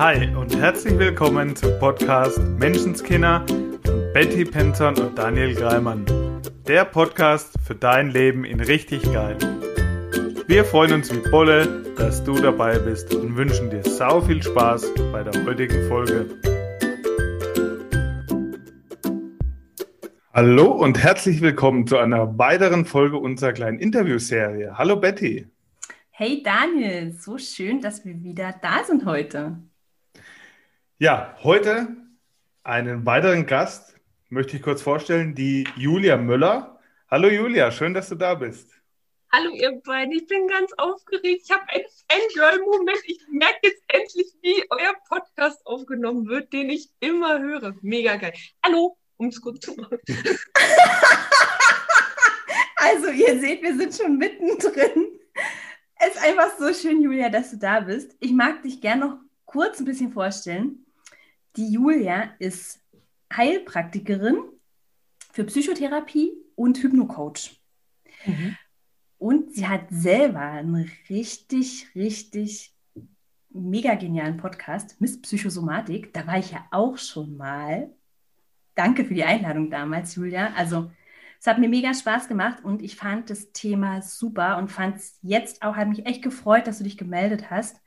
Hi und herzlich willkommen zum Podcast Menschenskinder von Betty Penton und Daniel Greimann. Der Podcast für dein Leben in richtig geil. Wir freuen uns wie Bolle, dass du dabei bist und wünschen dir sau viel Spaß bei der heutigen Folge. Hallo und herzlich willkommen zu einer weiteren Folge unserer kleinen Interviewserie. Hallo Betty. Hey Daniel, so schön, dass wir wieder da sind heute. Ja, heute einen weiteren Gast möchte ich kurz vorstellen, die Julia Müller. Hallo Julia, schön, dass du da bist. Hallo ihr beiden, ich bin ganz aufgeregt. Ich habe einen Fangirl-Moment. Ich merke jetzt endlich, wie euer Podcast aufgenommen wird, den ich immer höre. Mega geil. Hallo, um es kurz zu machen. also ihr seht, wir sind schon mittendrin. Es ist einfach so schön, Julia, dass du da bist. Ich mag dich gerne noch kurz ein bisschen vorstellen. Die Julia ist Heilpraktikerin für Psychotherapie und Hypnocoach. Mhm. Und sie hat selber einen richtig, richtig mega genialen Podcast, Miss Psychosomatik. Da war ich ja auch schon mal. Danke für die Einladung damals, Julia. Also, es hat mir mega Spaß gemacht und ich fand das Thema super und fand es jetzt auch, hat mich echt gefreut, dass du dich gemeldet hast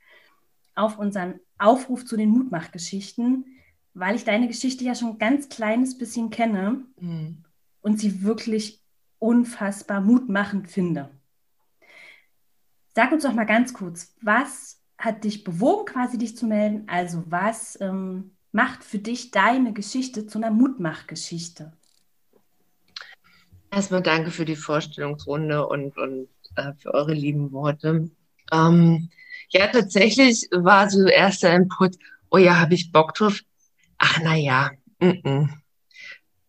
auf unseren Aufruf zu den Mutmachgeschichten, weil ich deine Geschichte ja schon ein ganz kleines bisschen kenne mhm. und sie wirklich unfassbar mutmachend finde. Sag uns doch mal ganz kurz, was hat dich bewogen, quasi dich zu melden? Also was ähm, macht für dich deine Geschichte zu einer Mutmachgeschichte? Erstmal danke für die Vorstellungsrunde und, und äh, für eure lieben Worte. Ähm, ja, tatsächlich war so erster Input, oh ja, habe ich Bock drauf? Ach, na ja,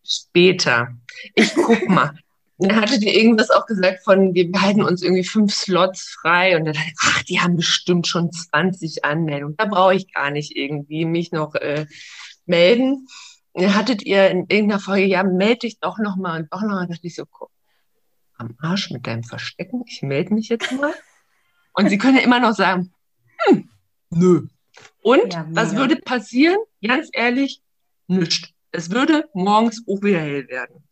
später. Ich guck mal. Dann hattet ihr irgendwas auch gesagt von, wir behalten uns irgendwie fünf Slots frei und dann dachte ich, ach, die haben bestimmt schon 20 Anmeldungen. Da brauche ich gar nicht irgendwie mich noch äh, melden. Dann hattet ihr in irgendeiner Folge, ja, melde dich doch nochmal und doch nochmal. Da dachte ich so, guck, am Arsch mit deinem Verstecken, ich melde mich jetzt mal. Und sie können ja immer noch sagen, hm, nö. Und ja, was würde passieren? Ganz ehrlich, nichts. Es würde morgens auch wieder hell werden.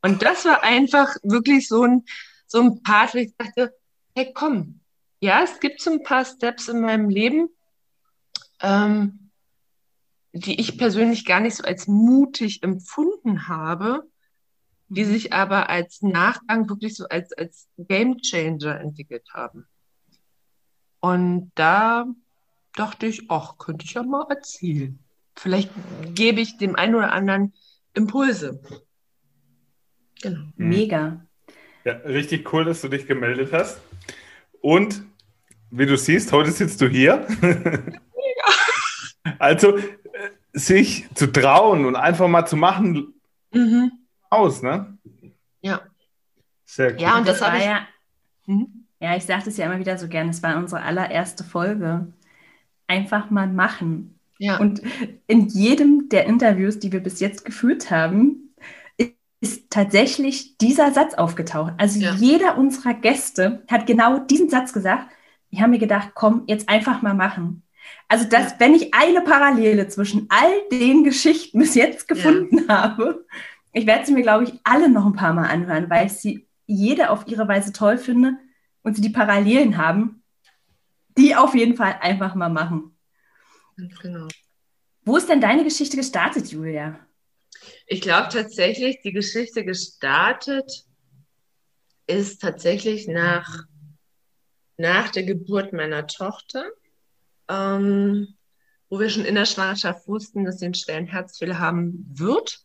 Und das war einfach wirklich so ein, so ein Part, wo ich dachte, hey, komm, ja, es gibt so ein paar Steps in meinem Leben, ähm, die ich persönlich gar nicht so als mutig empfunden habe, die sich aber als Nachgang wirklich so als, als Game Changer entwickelt haben. Und da dachte ich, ach, könnte ich ja mal erzählen. Vielleicht gebe ich dem einen oder anderen Impulse. Genau. Mhm. Mega. Ja, richtig cool, dass du dich gemeldet hast. Und wie du siehst, heute sitzt du hier. Mega. also äh, sich zu trauen und einfach mal zu machen, mhm. aus, ne? Ja. Sehr cool. Ja, und das, das war ja. Mhm. Ja, ich sage das ja immer wieder so gern, es war unsere allererste Folge. Einfach mal machen. Ja. Und in jedem der Interviews, die wir bis jetzt geführt haben, ist tatsächlich dieser Satz aufgetaucht. Also ja. jeder unserer Gäste hat genau diesen Satz gesagt. Ich habe mir gedacht, komm, jetzt einfach mal machen. Also, dass, ja. wenn ich eine Parallele zwischen all den Geschichten bis jetzt gefunden ja. habe, ich werde sie mir, glaube ich, alle noch ein paar Mal anhören, weil ich sie jede auf ihre Weise toll finde und sie die Parallelen haben, die auf jeden Fall einfach mal machen. Genau. Wo ist denn deine Geschichte gestartet, Julia? Ich glaube tatsächlich, die Geschichte gestartet ist tatsächlich nach, nach der Geburt meiner Tochter, ähm, wo wir schon in der Schwangerschaft wussten, dass sie einen schweren Herzfehler haben wird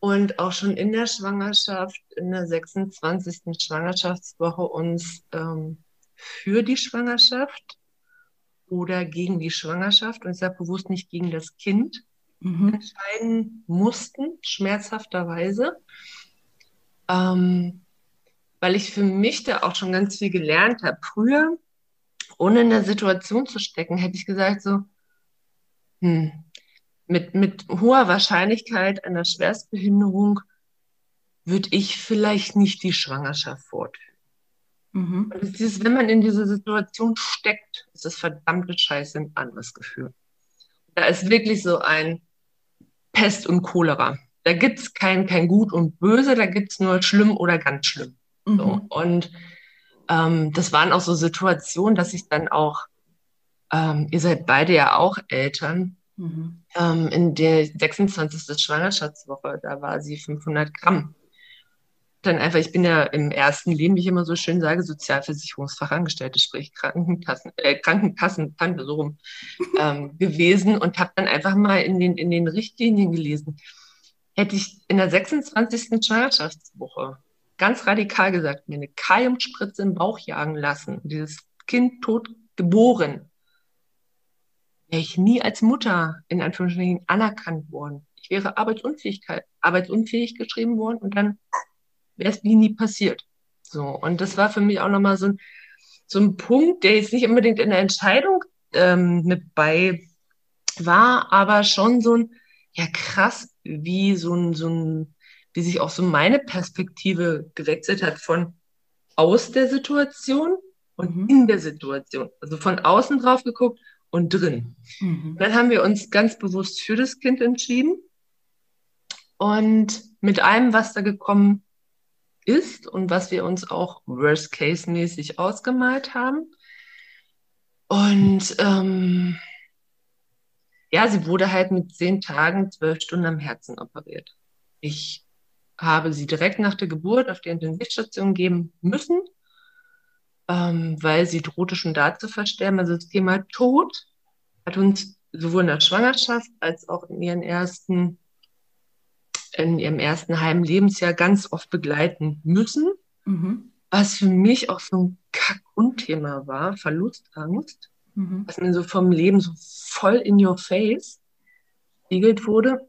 und auch schon in der Schwangerschaft, in der 26. Schwangerschaftswoche uns ähm, für die Schwangerschaft oder gegen die Schwangerschaft, und ich sage bewusst nicht gegen das Kind, mhm. entscheiden mussten, schmerzhafterweise. Ähm, weil ich für mich da auch schon ganz viel gelernt habe. Früher, ohne in der Situation zu stecken, hätte ich gesagt so, hm, mit, mit hoher Wahrscheinlichkeit einer Schwerstbehinderung würde ich vielleicht nicht die Schwangerschaft fortführen. Mhm. Und dieses, wenn man in dieser Situation steckt, ist das verdammte Scheiße ein anderes Gefühl. Da ist wirklich so ein Pest und Cholera. Da gibt es kein, kein Gut und Böse, da gibt es nur schlimm oder ganz schlimm. Mhm. So. Und ähm, das waren auch so Situationen, dass ich dann auch, ähm, ihr seid beide ja auch Eltern, mhm. ähm, in der 26. Schwangerschaftswoche, da war sie 500 Gramm dann einfach, ich bin ja im ersten Leben, wie ich immer so schön sage, Sozialversicherungsfachangestellte, sprich Krankenkassen, äh, Krankenkassentante so rum ähm, gewesen und habe dann einfach mal in den, in den Richtlinien gelesen. Hätte ich in der 26. Schwangerschaftswoche ganz radikal gesagt, mir eine Kaliumspritze im Bauch jagen lassen, dieses Kind tot geboren, wäre ich nie als Mutter in Anführungsstrichen anerkannt worden. Ich wäre Arbeitsunfähigkeit, arbeitsunfähig geschrieben worden und dann wäre es wie nie passiert. So, und das war für mich auch nochmal so ein, so ein Punkt, der jetzt nicht unbedingt in der Entscheidung ähm, mit bei war, aber schon so ein, ja krass, wie so ein, so ein, wie sich auch so meine Perspektive gewechselt hat von aus der Situation und mhm. in der Situation. Also von außen drauf geguckt und drin. Mhm. Dann haben wir uns ganz bewusst für das Kind entschieden. Und mit allem, was da gekommen ist und was wir uns auch Worst-Case-mäßig ausgemalt haben. Und ähm, ja, sie wurde halt mit zehn Tagen, zwölf Stunden am Herzen operiert. Ich habe sie direkt nach der Geburt auf die Intensivstation geben müssen, ähm, weil sie drohte schon da zu versterben. Also das Thema Tod hat uns sowohl in der Schwangerschaft als auch in ihren ersten in ihrem ersten halben Lebensjahr ganz oft begleiten müssen. Mhm. Was für mich auch so ein Kack-Unthema war, Verlustangst, mhm. was mir so vom Leben so voll in your face spiegelt wurde.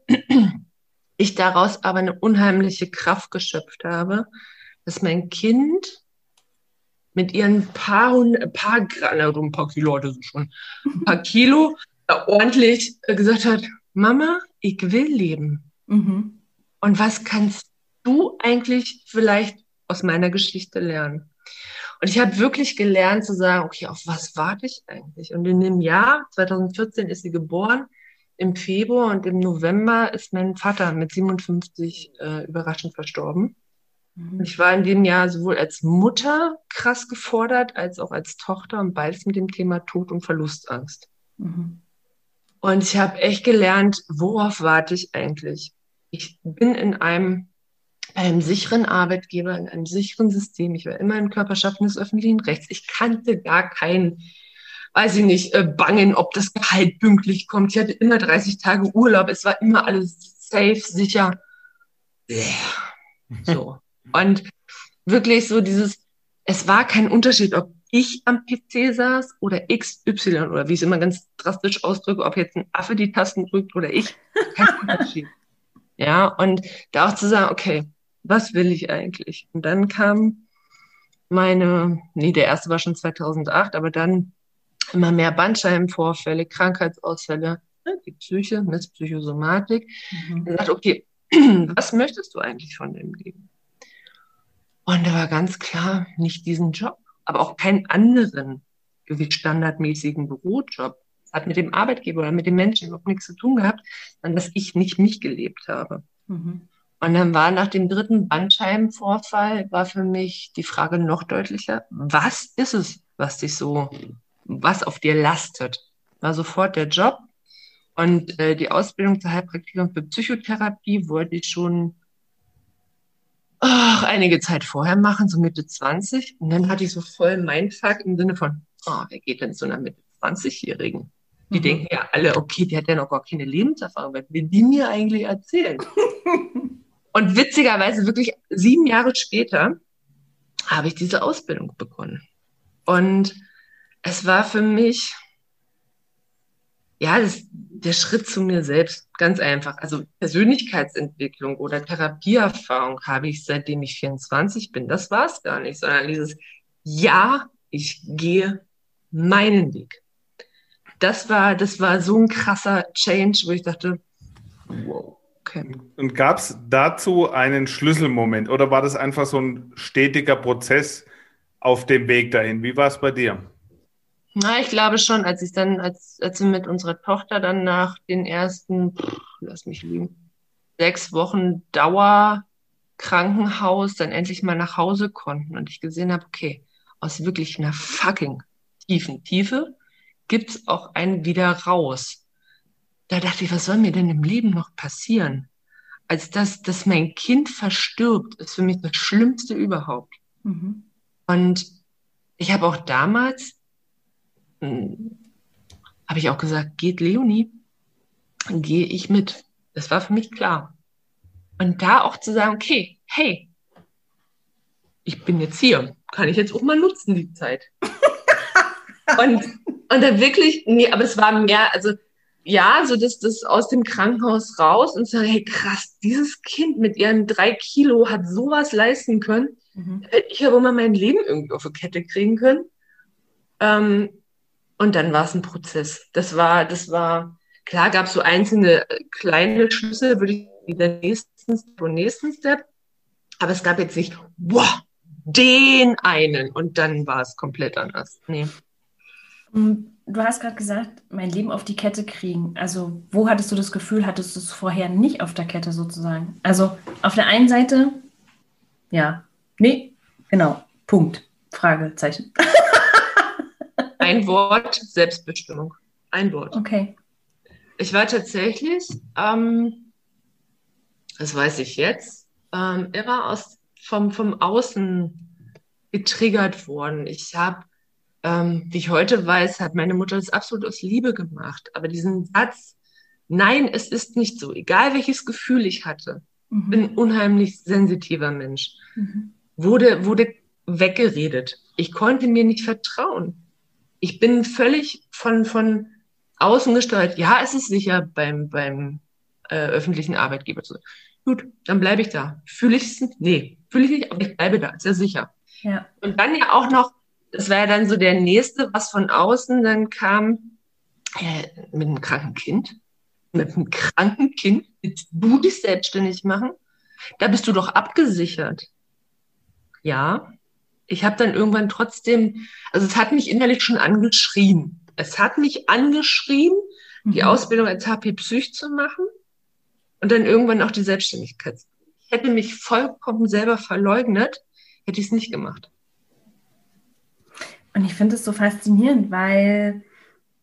Ich daraus aber eine unheimliche Kraft geschöpft habe, dass mein Kind mit ihren paar, paar Gramm, ein paar Kilo hatte sie schon, ein paar Kilo, ordentlich gesagt hat, Mama, ich will leben. Mhm. Und was kannst du eigentlich vielleicht aus meiner Geschichte lernen? Und ich habe wirklich gelernt zu sagen, okay, auf was warte ich eigentlich? Und in dem Jahr 2014 ist sie geboren, im Februar und im November ist mein Vater mit 57 äh, überraschend verstorben. Mhm. Ich war in dem Jahr sowohl als Mutter krass gefordert, als auch als Tochter und beides mit dem Thema Tod und Verlustangst. Mhm. Und ich habe echt gelernt, worauf warte ich eigentlich? Ich bin in einem, einem sicheren Arbeitgeber, in einem sicheren System. Ich war immer in Körperschaften des öffentlichen Rechts. Ich kannte gar keinen, weiß ich nicht, äh, bangen, ob das Gehalt pünktlich kommt. Ich hatte immer 30 Tage Urlaub. Es war immer alles safe, sicher. So. Und wirklich so dieses, es war kein Unterschied, ob ich am PC saß oder XY oder wie ich es immer ganz drastisch ausdrücke, ob jetzt ein Affe die Tasten drückt oder ich. Kein Unterschied. Ja, und da auch zu sagen, okay, was will ich eigentlich? Und dann kam meine, nee, der erste war schon 2008, aber dann immer mehr Bandscheibenvorfälle, Krankheitsausfälle, ne, die Psyche, das Psychosomatik. Mhm. Und gesagt, okay, was möchtest du eigentlich von dem Leben? Und da war ganz klar, nicht diesen Job, aber auch keinen anderen wie standardmäßigen Bürojob hat mit dem Arbeitgeber oder mit dem Menschen überhaupt nichts zu tun gehabt, sondern dass ich nicht mich gelebt habe. Mhm. Und dann war nach dem dritten Bandscheibenvorfall, war für mich die Frage noch deutlicher, was ist es, was dich so, was auf dir lastet? War sofort der Job und äh, die Ausbildung zur Heilpraktikerin für Psychotherapie wollte ich schon oh, einige Zeit vorher machen, so Mitte 20. Und dann hatte ich so voll Mindfuck im Sinne von, oh, wer geht denn zu einer Mitte 20-Jährigen? Die mhm. denken ja alle, okay, die hat ja noch gar keine Lebenserfahrung. Was will die mir eigentlich erzählen? Und witzigerweise wirklich sieben Jahre später habe ich diese Ausbildung begonnen. Und es war für mich, ja, das, der Schritt zu mir selbst ganz einfach. Also Persönlichkeitsentwicklung oder Therapieerfahrung habe ich seitdem ich 24 bin. Das war es gar nicht, sondern dieses, ja, ich gehe meinen Weg das war, das war so ein krasser Change, wo ich dachte, wow. Okay. Und gab es dazu einen Schlüsselmoment oder war das einfach so ein stetiger Prozess auf dem Weg dahin. Wie war es bei dir? Na, ich glaube schon, als ich dann, als, als wir mit unserer Tochter dann nach den ersten, pff, lass mich lügen, sechs Wochen Dauerkrankenhaus dann endlich mal nach Hause konnten und ich gesehen habe, okay, aus wirklich einer fucking tiefen Tiefe gibt's auch einen wieder raus. Da dachte ich, was soll mir denn im Leben noch passieren? Als das, dass mein Kind verstirbt, ist für mich das Schlimmste überhaupt. Mhm. Und ich habe auch damals, hm, habe ich auch gesagt, geht Leonie, gehe ich mit. Das war für mich klar. Und da auch zu sagen, okay, hey, ich bin jetzt hier, kann ich jetzt auch mal nutzen, die Zeit. und, und dann wirklich, nee, aber es war mehr, also ja, so dass das aus dem Krankenhaus raus und sagen, hey krass, dieses Kind mit ihren drei Kilo hat sowas leisten können. Mhm. Hätte ich ja wohl mal mein Leben irgendwie auf die Kette kriegen können. Ähm, und dann war es ein Prozess. Das war, das war, klar gab es so einzelne äh, kleine Schlüsse, würde ich den nächsten nächsten Step. Aber es gab jetzt nicht, boah, den einen. Und dann war es komplett anders. Nee. Mm, Du hast gerade gesagt, mein Leben auf die Kette kriegen. Also, wo hattest du das Gefühl, hattest du es vorher nicht auf der Kette sozusagen? Also, auf der einen Seite, ja, nee, genau, Punkt, Fragezeichen. Ein Wort, Selbstbestimmung. Ein Wort. Okay. Ich war tatsächlich, ähm, das weiß ich jetzt, ähm, immer aus, vom, vom Außen getriggert worden. Ich habe, ähm, wie ich heute weiß, hat meine Mutter das absolut aus Liebe gemacht. Aber diesen Satz, nein, es ist nicht so, egal welches Gefühl ich hatte, Mhm. bin ein unheimlich sensitiver Mensch, Mhm. wurde, wurde weggeredet. Ich konnte mir nicht vertrauen. Ich bin völlig von, von außen gesteuert. Ja, es ist sicher beim, beim äh, öffentlichen Arbeitgeber zu sein. Gut, dann bleibe ich da. Fühle ich es? Nee, fühle ich nicht, aber ich bleibe da, ist ja sicher. Ja. Und dann ja auch noch, das war ja dann so der nächste, was von außen dann kam, äh, mit einem kranken Kind. Mit einem kranken Kind willst du dich selbstständig machen? Da bist du doch abgesichert. Ja, ich habe dann irgendwann trotzdem, also es hat mich innerlich schon angeschrien. Es hat mich angeschrien, die Mhm. Ausbildung als HP Psych zu machen und dann irgendwann auch die Selbstständigkeit. Ich hätte mich vollkommen selber verleugnet, hätte ich es nicht gemacht. Und ich finde es so faszinierend, weil,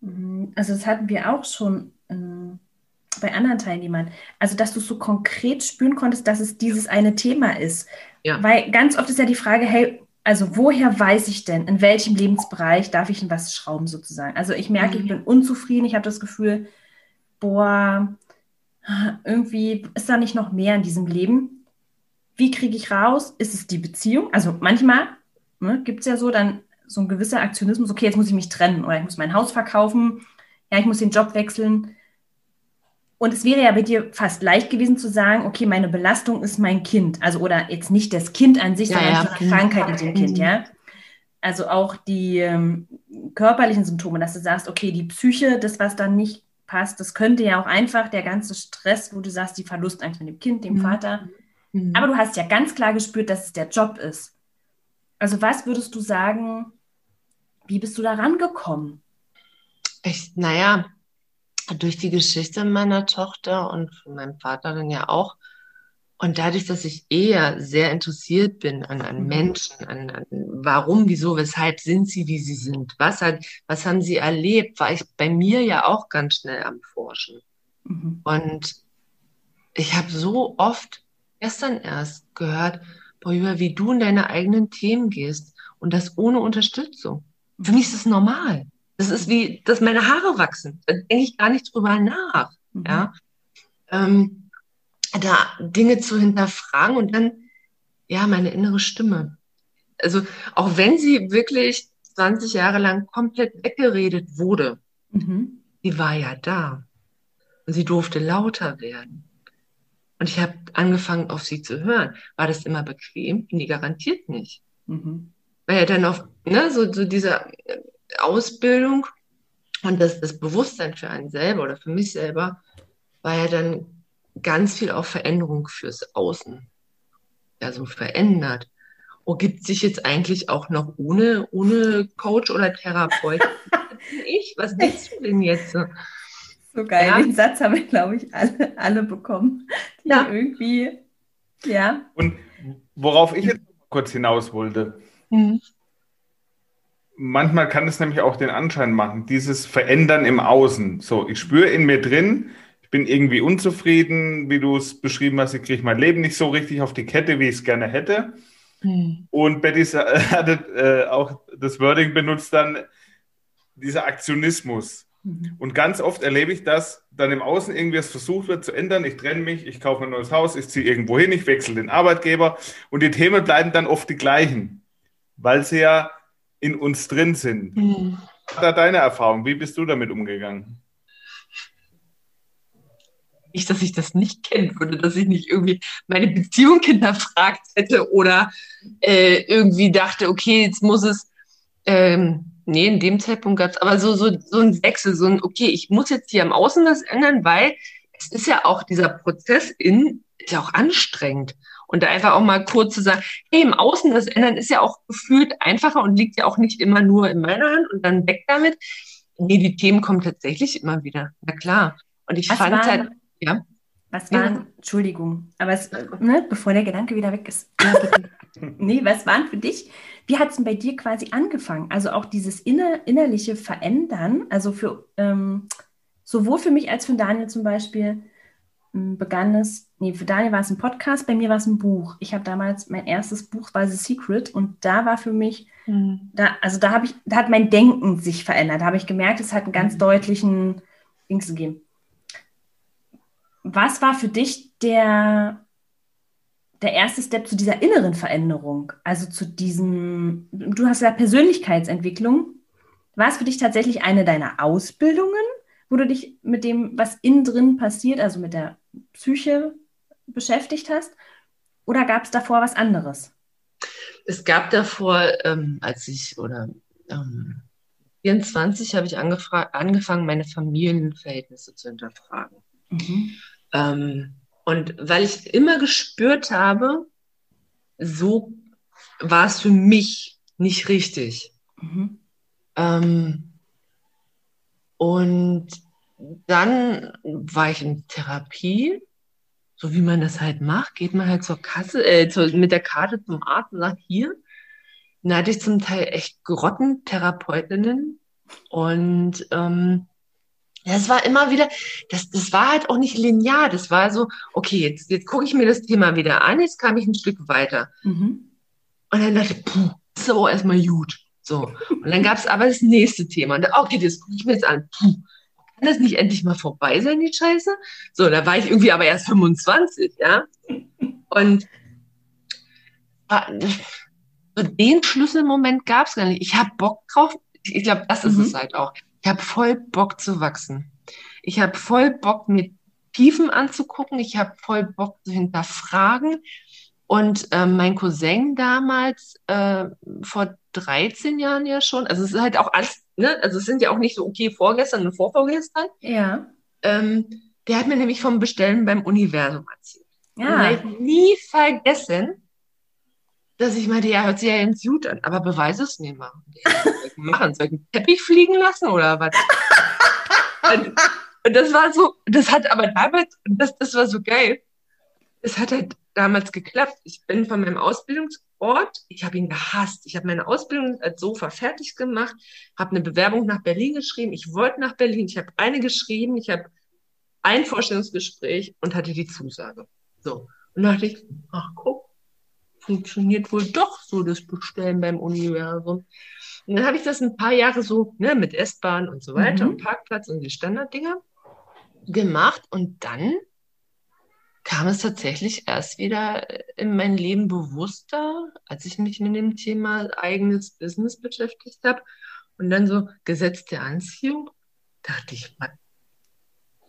mh, also das hatten wir auch schon ähm, bei anderen Teilnehmern, also dass du so konkret spüren konntest, dass es dieses eine Thema ist. Ja. Weil ganz oft ist ja die Frage, hey, also woher weiß ich denn, in welchem Lebensbereich darf ich in was schrauben sozusagen? Also ich merke, ich Mhm. bin unzufrieden, ich habe das Gefühl, boah, irgendwie ist da nicht noch mehr in diesem Leben. Wie kriege ich raus? Ist es die Beziehung? Also manchmal ne, gibt es ja so dann so ein gewisser Aktionismus, okay, jetzt muss ich mich trennen oder ich muss mein Haus verkaufen, ja, ich muss den Job wechseln. Und es wäre ja bei dir fast leicht gewesen zu sagen, okay, meine Belastung ist mein Kind. Also, oder jetzt nicht das Kind an sich, Ja, sondern ja. eine Krankheit mit dem Kind, Mhm. ja. Also auch die ähm, körperlichen Symptome, dass du sagst, okay, die Psyche, das, was dann nicht passt, das könnte ja auch einfach der ganze Stress, wo du sagst, die Verlustangst mit dem Kind, dem Mhm. Vater. Mhm. Aber du hast ja ganz klar gespürt, dass es der Job ist. Also was würdest du sagen, wie bist du da rangekommen? Ich, naja, durch die Geschichte meiner Tochter und von meinem Vater dann ja auch. Und dadurch, dass ich eher sehr interessiert bin an, an Mhm. Menschen, an, an warum, wieso, weshalb sind sie, wie sie sind, was hat, was haben sie erlebt, war ich bei mir ja auch ganz schnell am Forschen. Mhm. Und ich habe so oft gestern erst gehört, boah, wie du in deine eigenen Themen gehst und das ohne Unterstützung. Für mich ist das normal. Das ist wie, dass meine Haare wachsen. Da denke ich gar nicht drüber nach. Mhm. Ja. Ähm, da Dinge zu hinterfragen und dann, ja, meine innere Stimme. Also, auch wenn sie wirklich 20 Jahre lang komplett weggeredet wurde, Mhm. sie war ja da. Und sie durfte lauter werden. Und ich habe angefangen, auf sie zu hören. War das immer bequem? Nee, garantiert nicht. Mhm. Weil ja dann auf, ne, so, so diese äh, Ausbildung und das, das Bewusstsein für einen selber oder für mich selber war ja dann ganz viel auch Veränderung fürs Außen. Ja, so verändert. oh, gibt sich jetzt eigentlich auch noch ohne, ohne Coach oder Therapeut? ich, was denkst du denn jetzt? So geil, ja. den Satz haben wir, glaube ich, alle, alle bekommen, die ja. irgendwie, ja. Und worauf ich jetzt kurz hinaus wollte, mhm. manchmal kann es nämlich auch den Anschein machen, dieses Verändern im Außen. So, ich spüre in mir drin, ich bin irgendwie unzufrieden, wie du es beschrieben hast, ich kriege mein Leben nicht so richtig auf die Kette, wie ich es gerne hätte. Mhm. Und Betty hatte äh, auch das Wording benutzt dann, dieser Aktionismus. Mhm. Und ganz oft erlebe ich, dass dann im Außen irgendwas versucht wird zu ändern. Ich trenne mich, ich kaufe ein neues Haus, ich ziehe irgendwo hin, ich wechsle den Arbeitgeber und die Themen bleiben dann oft die gleichen, weil sie ja in uns drin sind. Mhm. Da deine Erfahrung, wie bist du damit umgegangen? Nicht, dass ich das nicht kennen würde, dass ich nicht irgendwie meine Beziehung hinterfragt hätte oder äh, irgendwie dachte, okay, jetzt muss es ähm, Nee, in dem Zeitpunkt gab es aber so, so, so ein Wechsel, so ein, okay, ich muss jetzt hier im Außen was ändern, weil es ist ja auch dieser Prozess in, ist ja auch anstrengend. Und da einfach auch mal kurz zu sagen, hey, im Außen das ändern ist ja auch gefühlt einfacher und liegt ja auch nicht immer nur in meiner Hand und dann weg damit. Nee, die Themen kommen tatsächlich immer wieder. Na klar. Und ich was fand waren, halt, ja. Was waren, ja. Entschuldigung, aber es, ne, bevor der Gedanke wieder weg ist. nee, was waren für dich wie hat es denn bei dir quasi angefangen? Also auch dieses inner, innerliche Verändern, also für ähm, sowohl für mich als für Daniel zum Beispiel begann es, nee, für Daniel war es ein Podcast, bei mir war es ein Buch. Ich habe damals, mein erstes Buch war The Secret und da war für mich, mhm. da, also da habe ich, da hat mein Denken sich verändert. Da habe ich gemerkt, es hat einen ganz mhm. deutlichen Dings gegeben. Was war für dich der der erste Step zu dieser inneren Veränderung, also zu diesem, du hast ja Persönlichkeitsentwicklung. War es für dich tatsächlich eine deiner Ausbildungen, wo du dich mit dem, was innen drin passiert, also mit der Psyche beschäftigt hast? Oder gab es davor was anderes? Es gab davor, ähm, als ich, oder ähm, 24 habe ich angefangen, meine Familienverhältnisse zu hinterfragen. Mhm. Ähm, und weil ich immer gespürt habe, so war es für mich nicht richtig. Mhm. Ähm, und dann war ich in Therapie, so wie man das halt macht, geht man halt zur Kasse, äh, zur, mit der Karte zum Arzt und sagt, hier. Da hatte ich zum Teil echt Grottentherapeutinnen und ähm, das war immer wieder, das, das war halt auch nicht linear. Das war so, okay, jetzt, jetzt gucke ich mir das Thema wieder an, jetzt kam ich ein Stück weiter. Mhm. Und dann dachte ich, puh, das ist aber auch erstmal gut. So. Und dann gab es aber das nächste Thema. Und dann, okay, das gucke ich mir jetzt an. Puh, das nicht endlich mal vorbei sein, die Scheiße? So, da war ich irgendwie aber erst 25, ja. Und so den Schlüsselmoment gab es gar nicht. Ich habe Bock drauf. Ich glaube, das ist mhm. es halt auch. Ich habe voll Bock zu wachsen. Ich habe voll Bock, mir Tiefen anzugucken. Ich habe voll Bock zu hinterfragen. Und äh, mein Cousin damals, äh, vor 13 Jahren ja schon, also es ist halt auch alles, ne? also es sind ja auch nicht so, okay, vorgestern und vorvorgestern. Ja. Ähm, der hat mir nämlich vom Bestellen beim Universum erzählt. Ja. Und ich nie vergessen, dass ich meinte, ja, hört sich ja ganz gut an, aber beweise es mir mal. machen, soll ich einen Teppich fliegen lassen oder was? und, und, das war so, das hat aber damals, das, das war so geil. Es hat halt damals geklappt. Ich bin von meinem Ausbildungsort, ich habe ihn gehasst. Ich habe meine Ausbildung als Sofa fertig gemacht, habe eine Bewerbung nach Berlin geschrieben. Ich wollte nach Berlin, ich habe eine geschrieben, ich habe ein Vorstellungsgespräch und hatte die Zusage. So. Und da dachte ich, ach guck, funktioniert wohl doch so das Bestellen beim Universum. Und dann habe ich das ein paar Jahre so ne, mit S-Bahn und so weiter mhm. und Parkplatz und die Standarddinger gemacht. Und dann kam es tatsächlich erst wieder in mein Leben bewusster, als ich mich mit dem Thema eigenes Business beschäftigt habe. Und dann so Gesetz der Anziehung, dachte ich,